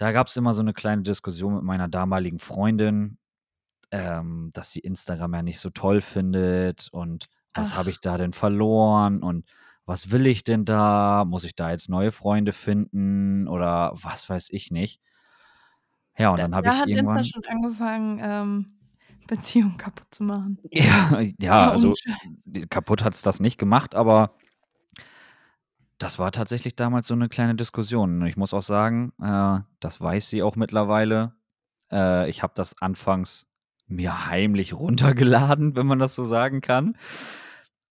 Speaker 2: Da gab's immer so 'ne kleine Diskussion mit meiner damaligen Freundin. ähm, dass sie Instagram ja nicht so toll findet und was habe ich da denn verloren und was will ich denn da? Muss ich da jetzt neue Freunde finden oder was weiß ich nicht? Ja, und
Speaker 1: Da
Speaker 2: dann habe
Speaker 1: da
Speaker 2: ich
Speaker 1: hat Insta
Speaker 2: irgendwann
Speaker 1: schon angefangen, ähm, *laughs* Beziehungen kaputt zu machen. *laughs*
Speaker 2: Ja, ja, also, kaputt hat's das nicht gemacht, aber das war tatsächlich damals so 'ne kleine Diskussion. Und ich muss auch sagen, äh, das weiß sie auch mittlerweile. Äh, ich habe das anfangs mir heimlich runtergeladen, *laughs* wenn man das so sagen kann,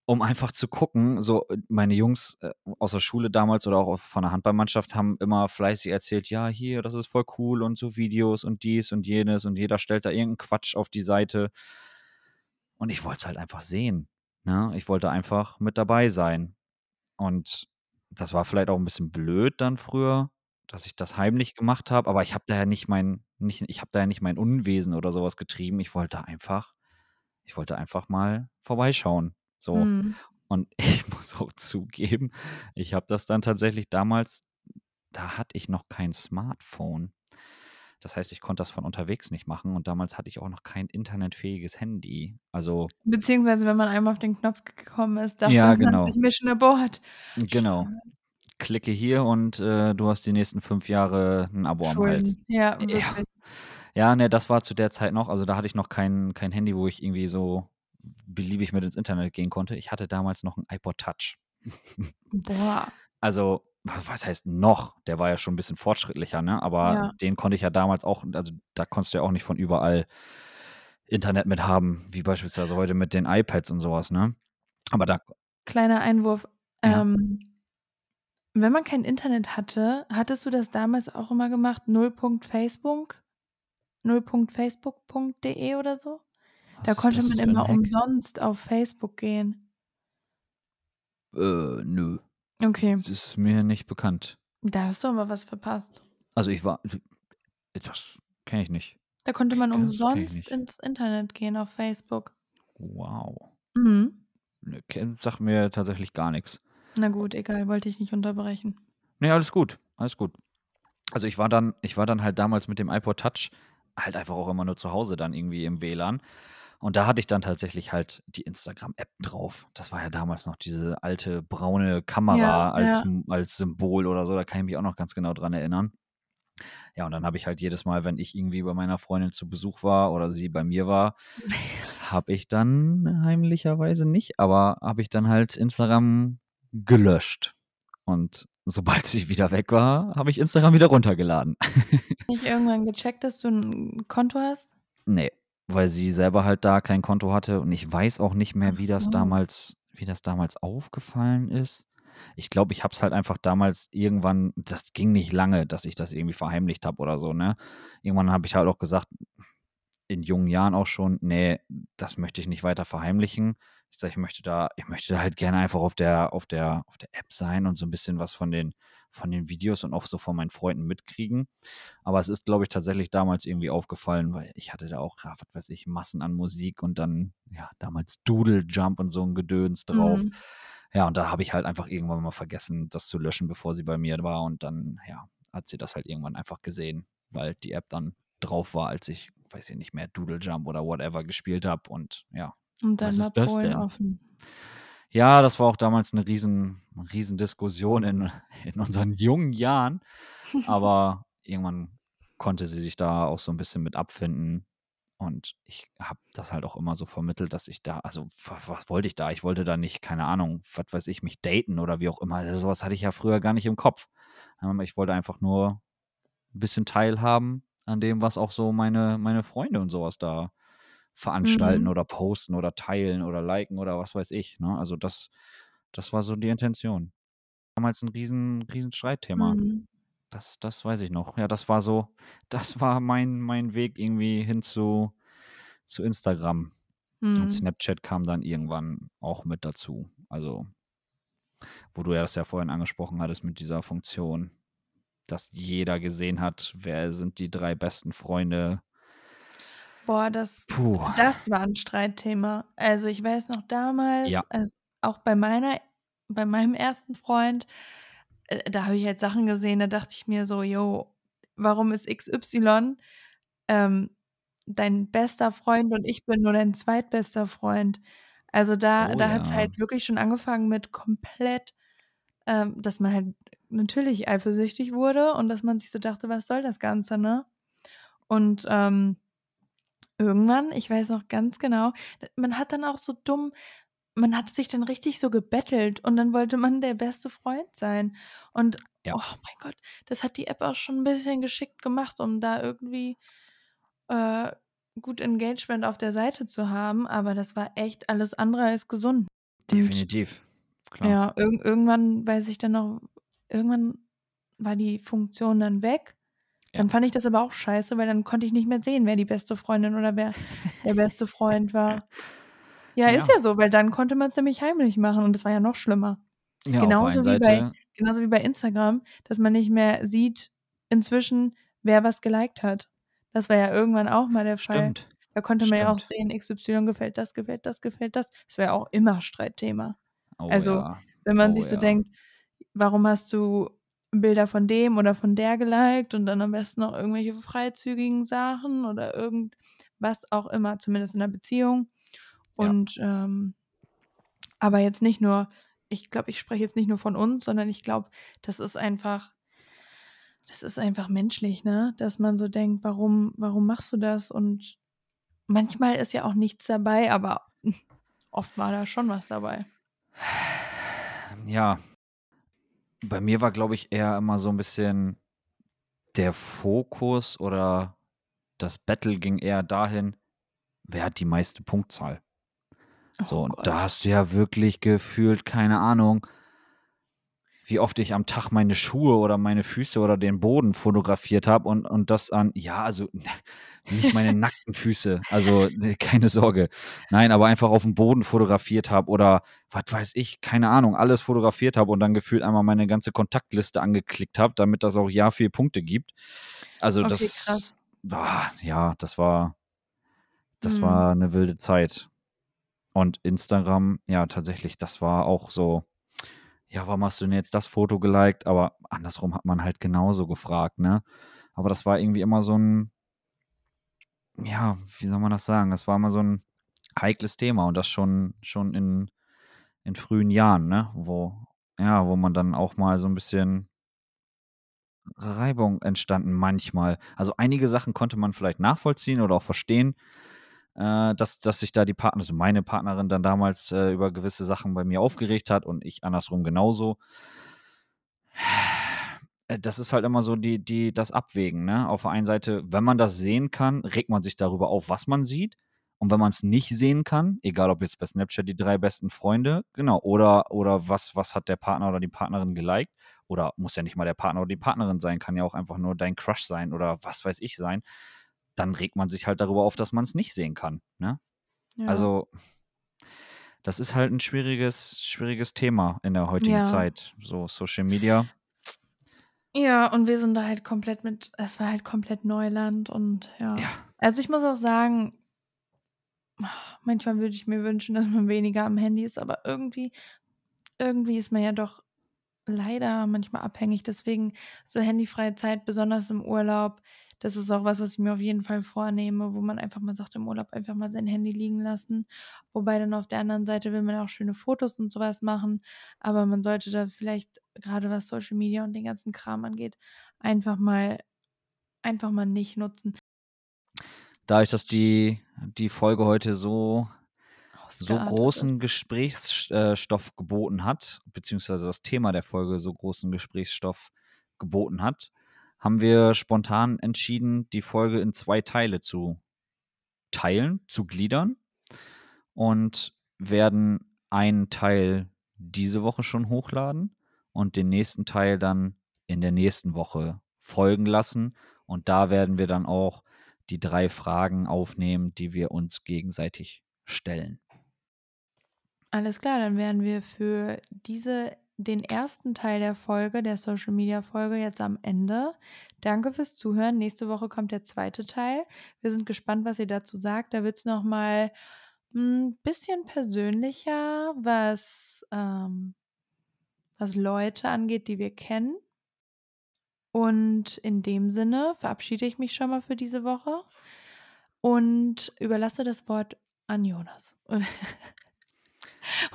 Speaker 2: um einfach zu gucken. So, äh, meine Jungs, äh, aus der Schule damals oder auch von der Handballmannschaft haben immer fleißig erzählt: „Ja, hier, das ist voll cool und so Videos und dies und jenes“ und jeder stellt da irgend 'n Quatsch auf die Seite. Und ich wollte es halt einfach sehen, ne? Ich wollte einfach mit dabei sein. Und das war vielleicht auch 'n bisschen blöd dann früher, dass ich das heimlich gemacht habe, aber ich habe da ja nicht mein nicht ich habe da ja nicht mein Unwesen oder so was getrieben. Ich wollte einfach ich wollte einfach mal vorbeischauen, so.
Speaker 1: Mhm.
Speaker 2: Und *laughs* ich muss auch zugeben, ich habe das dann tatsächlich damals da hatte ich noch kein Smartphone. Das heißt, ich konnte das von unterwegs nicht machen und damals hatte ich auch noch kein internetfähiges Handy. Also
Speaker 1: Beziehungsweise, wenn man einmal auf den Knopf gekommen ist, dachte
Speaker 2: Ja,
Speaker 1: man sich
Speaker 2: genau.
Speaker 1: Mission abort.
Speaker 2: Genau. Klicke hier und, äh, du hast die nächsten 5 Jahre 'n Abo am Hals.
Speaker 1: Schulden, ja, *laughs*
Speaker 2: Ja. Ja, ne, das war zu der Zeit noch also, da hatte ich noch kein kein Handy, wo ich irgendwie so beliebig mit ins Internet gehen konnte. Ich hatte damals noch 'n iPod Touch. *laughs*
Speaker 1: Boah.
Speaker 2: Also, wa was heißt noch? Der war ja schon 'n bisschen fortschrittlicher, ne? Aber
Speaker 1: Ja.
Speaker 2: den konnte ich ja damals auch also, da konntest du ja auch nicht von überall Internet mit haben, wie beispielsweise heute mit den iPads und so was, ne? Aber da
Speaker 1: Kleiner Einwurf,
Speaker 2: Ja.
Speaker 1: ähm wenn man kein Internet hatte, hattest du das damals auch immer gemacht, null.facebook null.facebook.de oder so? Da
Speaker 2: Was
Speaker 1: konnte man immer umsonst auf Facebook gehen.
Speaker 2: Äh, nö.
Speaker 1: Okay.
Speaker 2: Das ist mir nicht bekannt.
Speaker 1: Da hast du aber was verpasst.
Speaker 2: Also, ich war das kenne ich nicht.
Speaker 1: Da konnte man
Speaker 2: Das ich
Speaker 1: umsonst ins Internet gehen auf Facebook.
Speaker 2: Wow.
Speaker 1: Mhm.
Speaker 2: Ne, sagt mir tatsächlich gar nix.
Speaker 1: Na gut, egal, wollte dich nicht unterbrechen.
Speaker 2: Ne, alles gut, alles gut. Also, ich war dann ich war dann halt damals mit dem iPod Touch halt einfach auch immer nur zu Hause dann irgendwie im WLAN. Und da hatte ich dann tatsächlich halt die Instagram-App drauf. Das war ja damals noch diese alte braune
Speaker 1: Ja,
Speaker 2: Kamera als
Speaker 1: ja.
Speaker 2: Als Symbol oder so, da kann ich mich auch noch ganz genau dran erinnern. Ja, und dann habe ich halt jedes Mal, wenn ich irgendwie bei meiner Freundin zu Besuch war oder sie bei mir war, *laughs* habe ich dann heimlicherweise nicht, aber habe ich dann halt Instagram gelöscht. Und sobald sie wieder weg war, habe ich Instagram wieder runtergeladen.
Speaker 1: Nicht irgendwann gecheckt, dass du 'n Konto hast?
Speaker 2: Ne, weil sie selber halt da kein Konto hatte und ich weiß auch nicht mehr,
Speaker 1: Ach
Speaker 2: wie das
Speaker 1: so.
Speaker 2: damals wie das damals aufgefallen ist. Ich glaube, ich habe es halt einfach damals irgendwann das ging nicht lange, dass ich das irgendwie verheimlicht habe oder so, ne? Irgendwann habe ich halt auch gesagt in jungen Jahren auch schon: „Ne, das möchte ich nicht weiter verheimlichen.“ Ich sage: „Ich möchte da ich möchte da halt gerne einfach auf der auf der auf der App sein und so 'n bisschen was von den von den Videos und auch so von meinen Freunden mitkriegen.“ Aber es ist, glaube ich, tatsächlich damals irgendwie aufgefallen, weil ich hatte da auch, ja, was weiß ich, Massen an Musik und dann, ja, damals Doodle Jump und so 'n Gedöns drauf.
Speaker 1: Mhm.
Speaker 2: Ja, und da habe ich halt einfach irgendwann mal vergessen, das zu löschen, bevor sie bei mir war und dann, ja, hat sie das halt irgendwann einfach gesehen, weil die App dann drauf war, als ich, weiß ich nicht mehr, Doodle Jump oder whatever gespielt habe und ja:
Speaker 1: Und
Speaker 2: „Was
Speaker 1: dann war
Speaker 2: ist das
Speaker 1: Polen
Speaker 2: denn?“
Speaker 1: offen.
Speaker 2: Ja, das war auch damals 'ne riesen Riesendiskussion in *laughs* in unseren jungen Jahren, aber irgendwann konnte sie sich da auch so 'n bisschen mit abfinden. Und ich habe das halt auch immer so vermittelt, dass ich da also, wa was wollte ich da? Ich wollte da nicht, keine Ahnung, was weiß ich, mich daten oder wie auch immer. So was hatte ich ja früher gar nicht im Kopf. Ähm, ich wollte einfach nur 'n bisschen teilhaben an dem, was auch so meine meine Freunde und so was da veranstalten
Speaker 1: Mhm.
Speaker 2: oder posten oder teilen oder liken oder was weiß ich, ne? Also, das das war so die Intention. Damals 'n riesen riesen Streitthema.
Speaker 1: Mhm.
Speaker 2: Das das weiß ich noch. Ja, das war so *laughs* das war mein mein Weg irgendwie hin zu zu Instagram. Und
Speaker 1: Mhm.
Speaker 2: Snapchat kam dann irgendwann auch mit dazu. Also wo du ja das ja vorhin angesprochen hattest mit dieser Funktion, dass jeder gesehen hat, wer sind die 3 besten Freunde
Speaker 1: Boah, das
Speaker 2: Puh.
Speaker 1: das war 'n Streitthema. Also, ich weiß noch damals,
Speaker 2: Ja.
Speaker 1: als auch bei meiner bei meinem 1. Freund, äh, da habe ich halt Sachen gesehen, da dachte ich mir so: „Jo, warum ist XY, ähm, dein bester Freund und ich bin nur dein zweitbester Freund. Also, da
Speaker 2: Oh
Speaker 1: da
Speaker 2: ja.
Speaker 1: halt wirklich schon angefangen mit komplett ähm, dass man halt natürlich eifersüchtig wurde und dass man sich so dachte: „Was soll das Ganze“, ne? Und, ähm, irgendwann, ich weiß noch ganz genau, man hat dann auch so dumm man hat sich dann richtig so gebettelt und dann wollte man der beste Freund sein. Und,
Speaker 2: Ja.
Speaker 1: oh mein Gott, das hat die App auch schon 'n bisschen geschickt gemacht, um da irgendwie, äh, gut Engagement auf der Seite zu haben, aber das war echt alles andere als gesund. Und
Speaker 2: Definitiv, klar.
Speaker 1: ja, irgend irgendwann weiß ich dann noch irgendwann war die Funktion dann weg.
Speaker 2: Ja.
Speaker 1: Dann fand ich das aber auch scheiße, weil dann konnte ich nicht mehr sehen, wer die beste Freundin oder wer der beste Freund war. *laughs* Ja, ist
Speaker 2: Ja.
Speaker 1: ja so, weil dann konnte man's nämlich heimlich machen und das war ja noch schlimmer.
Speaker 2: Ja,
Speaker 1: Genauso wie bei genauso wie bei Instagram, dass man nicht mehr sieht inzwischen, wer was geliked hat. Das war ja irgendwann auch mal der Fall.
Speaker 2: Stimmt,
Speaker 1: Da konnte man ja auch
Speaker 2: stimmt.
Speaker 1: sehen, XY gefällt das, gefällt das, gefällt das. Das war ja auch immer Streitthema.
Speaker 2: Oh
Speaker 1: Also,
Speaker 2: ja,
Speaker 1: wenn man
Speaker 2: oh
Speaker 1: sich so
Speaker 2: ja.
Speaker 1: denkt: „Warum hast du Bilder von dem oder von der geliked?“ Und dann am besten noch irgendwelche freizügigen Sachen oder irgend was auch immer, zumindest in 'ner Beziehung.
Speaker 2: Ja.
Speaker 1: Und, ähm aber jetzt nicht nur ich glaube, ich spreche jetzt nicht nur von uns, sondern ich glaube, das ist einfach das ist einfach menschlich, ne, dass man so denkt: „Warum warum machst du das?“ Und manchmal ist ja auch nichts dabei, aber *laughs* oft war da schon was dabei.
Speaker 2: Ja. Bei mir war, glaube ich, eher immer so 'n bisschen der Fokus oder das Battle ging eher dahin: Wer hat die meiste Punktzahl? So,
Speaker 1: Oh
Speaker 2: und da
Speaker 1: Gott.
Speaker 2: hast du ja wirklich gefühlt, keine Ahnung wie oft ich am Tag meine Schuhe oder meine Füße oder den Boden fotografiert habe und und das an ja, also, *laughs* nicht meine nackten Füße, also, ne, keine Sorge. Nein, aber einfach aufm Boden fotografiert habe oder was weiß ich, keine Ahnung, alles fotografiert habe und dann gefühlt einmal meine ganze Kontaktliste angeklickt habe, damit das auch ja viel Punkte gibt. Also,
Speaker 1: Okay,
Speaker 2: das ah, ja, das war das
Speaker 1: Mhm.
Speaker 2: war 'ne wilde Zeit. Und Instagram, ja, tatsächlich, das war auch so: „Ja, warum hast du denn jetzt das Foto geliked?“ Aber andersrum hat man halt genauso gefragt, ne? Aber das war irgendwie immer so 'n ja, wie soll man das sagen? Das war immer so 'n heikles Thema und das schon schon in in frühen Jahren, ne, wo ja, wo man dann auch mal so 'n bisschen Reibung entstanden manchmal. Also, einige Sachen konnte man vielleicht nachvollziehen oder auch verstehen, äh, dass dass sich da die Partner also, meine Partnerin dann damals, äh, über gewisse Sachen bei mir aufgeregt hat und ich andersrum genauso. Äh, das ist halt immer so die die das Abwägen, ne? Auf der einen Seite, wenn man das sehen kann, regt man sich darüber auf, was man sieht. Und wenn man's nicht sehen kann, egal ob jetzt bei Snapchat die 3 besten Freunde, genau, oder oder was was hat der Partner oder die Partnerin geliked? Oder muss ja nicht mal der Partner oder die Partnerin sein, kann ja auch einfach nur dein Crush sein oder was weiß ich sein. Dann regt man sich halt darüber auf, dass man's nicht sehen kann, ne?
Speaker 1: Ja.
Speaker 2: Also das ist halt 'n schwieriges schwieriges Thema in der heutigen
Speaker 1: Ja.
Speaker 2: Zeit, so Social Media.
Speaker 1: Ja, und wir sind da halt komplett mit es war halt komplett Neuland und ja.
Speaker 2: Ja.
Speaker 1: Also, ich muss auch sagen manchmal würde ich mir wünschen, dass man weniger am Handy ist, aber irgendwie irgendwie ist man ja doch leider manchmal abhängig. Deswegen so handyfreie Zeit, besonders im Urlaub, das ist auch was, was ich mir auf jeden Fall vornehme, wo man einfach mal sagt, im Urlaub einfach mal sein Handy liegen lassen. Wobei dann auf der anderen Seite will man auch schöne Fotos und so was machen, aber man sollte da vielleicht, grade was Social Media und den ganzen Kram angeht, einfach mal einfach mal nicht nutzen.
Speaker 2: Dadurch, dass die die Folge heute so so großen Gesprächssch äh, geboten hat, beziehungsweise das Thema der Folge so großen Gesprächsstoff geboten hat, haben wir spontan entschieden, die Folge in 2 Teile zu teilen, zu gliedern und werden einen Teil diese Woche schon hochladen und den nächsten Teil dann in der nächsten Woche folgen lassen. Und da werden wir dann auch die 3 Fragen aufnehmen, die wir uns gegenseitig stellen.
Speaker 1: Alles klar, dann werden wir für diese den 1. Teil der Folge der Social-Media-Folge jetzt am Ende. Danke fürs Zuhören. Nächste Woche kommt der 2. Teil. Wir sind gespannt, was ihr dazu sagt. Da wird's noch mal 'n bisschen persönlicher, was, ähm was Leute angeht, die wir kennen. Und in dem Sinne verabschiede ich mich schon mal für diese Woche und überlasse das Wort an Jonas. *laughs*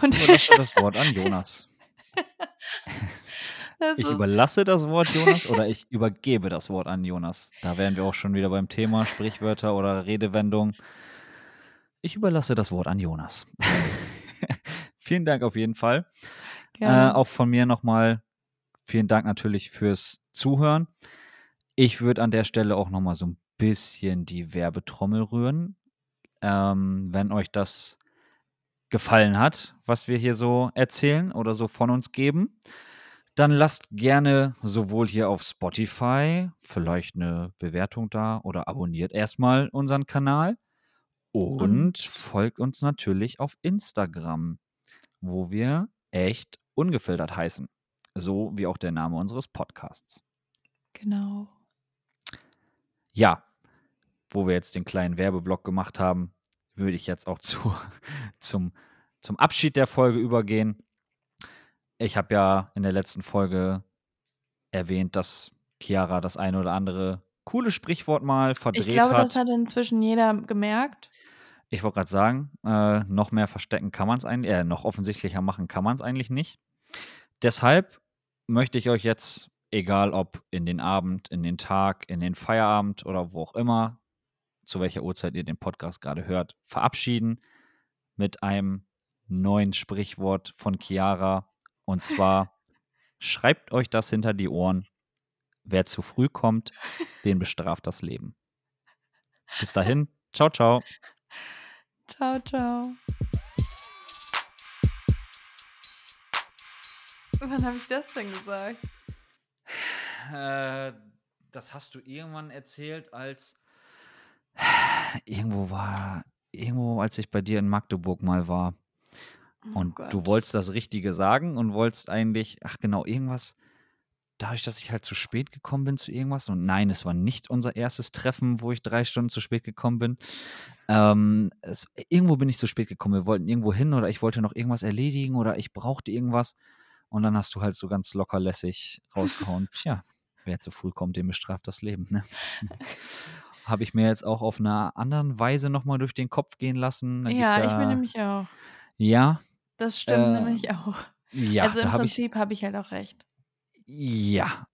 Speaker 1: Und
Speaker 2: Ich überlasse das Wort an Jonas. *laughs* Ich überlasse das Wort Jonas oder ich übergebe das Wort an Jonas. Da wären wir auch schon wieder beim Thema Sprichwörter oder Redewendung. Ich überlasse das Wort an Jonas. *laughs* Vielen Dank auf jeden Fall. Äh, auch von mir nochmal vielen Dank natürlich fürs Zuhören. Ich würde an der Stelle auch nochmal so ein bisschen die Werbetrommel rühren. Ähm, wenn euch das gefallen hat, was wir hier so erzählen oder so von uns geben, dann lasst gerne sowohl hier auf Spotify vielleicht eine Bewertung da oder abonniert erstmal unseren Kanal und,
Speaker 1: Und-
Speaker 2: folgt uns natürlich auf Instagram, wo wir echt ungefiltert heißen. So wie auch der Name unseres Podcasts.
Speaker 1: Genau.
Speaker 2: Ja, wo wir jetzt den kleinen Werbeblock gemacht haben, würde ich jetzt auch *laughs* zu, zum, zum Abschied der Folge übergehen. Ich habe ja in der letzten Folge erwähnt, dass Chiara das eine oder andere coole Sprichwort mal verdreht
Speaker 1: Ich glaube,
Speaker 2: hat.
Speaker 1: das hat inzwischen jeder gemerkt.
Speaker 2: Ich wollte gerade sagen, äh, noch mehr verstecken kann man es eigentlich, äh, noch offensichtlicher machen kann man es eigentlich nicht. Deshalb möchte ich euch jetzt, egal ob in den Abend, in den Tag, in den Feierabend oder wo auch immer, zu welcher Uhrzeit ihr den Podcast gerade hört, verabschieden mit einem neuen Sprichwort von Chiara. Und zwar, *laughs* schreibt euch das hinter die Ohren. Wer zu früh kommt, den bestraft das Leben. Bis dahin, ciao, ciao.
Speaker 1: Ciao, ciao. Wann habe ich das denn gesagt?
Speaker 2: Äh, das hast du irgendwann erzählt, als irgendwo war, irgendwo, als ich bei dir in Magdeburg mal war.
Speaker 1: Oh
Speaker 2: Und
Speaker 1: Gott.
Speaker 2: du wolltest das Richtige sagen und wolltest eigentlich, ach genau, irgendwas, dadurch, dass ich halt zu spät gekommen bin zu irgendwas. Und nein, es war nicht unser erstes Treffen, wo ich drei Stunden zu spät gekommen bin. Ähm, es, irgendwo bin ich zu spät gekommen. Wir wollten irgendwo hin oder ich wollte noch irgendwas erledigen oder ich brauchte irgendwas. Und dann hast du halt so ganz lockerlässig rausgehauen. *laughs* Tja, wer zu früh kommt, dem bestraft das Leben. Ne? *laughs* Habe ich mir jetzt auch auf einer anderen Weise nochmal durch den Kopf gehen lassen. Da
Speaker 1: Ja, ich bin nämlich auch.
Speaker 2: Ja,
Speaker 1: Das stimmt
Speaker 2: Äh,
Speaker 1: nämlich auch.
Speaker 2: ja,
Speaker 1: also im
Speaker 2: ich
Speaker 1: Prinzip habe ich halt auch recht.
Speaker 2: ja,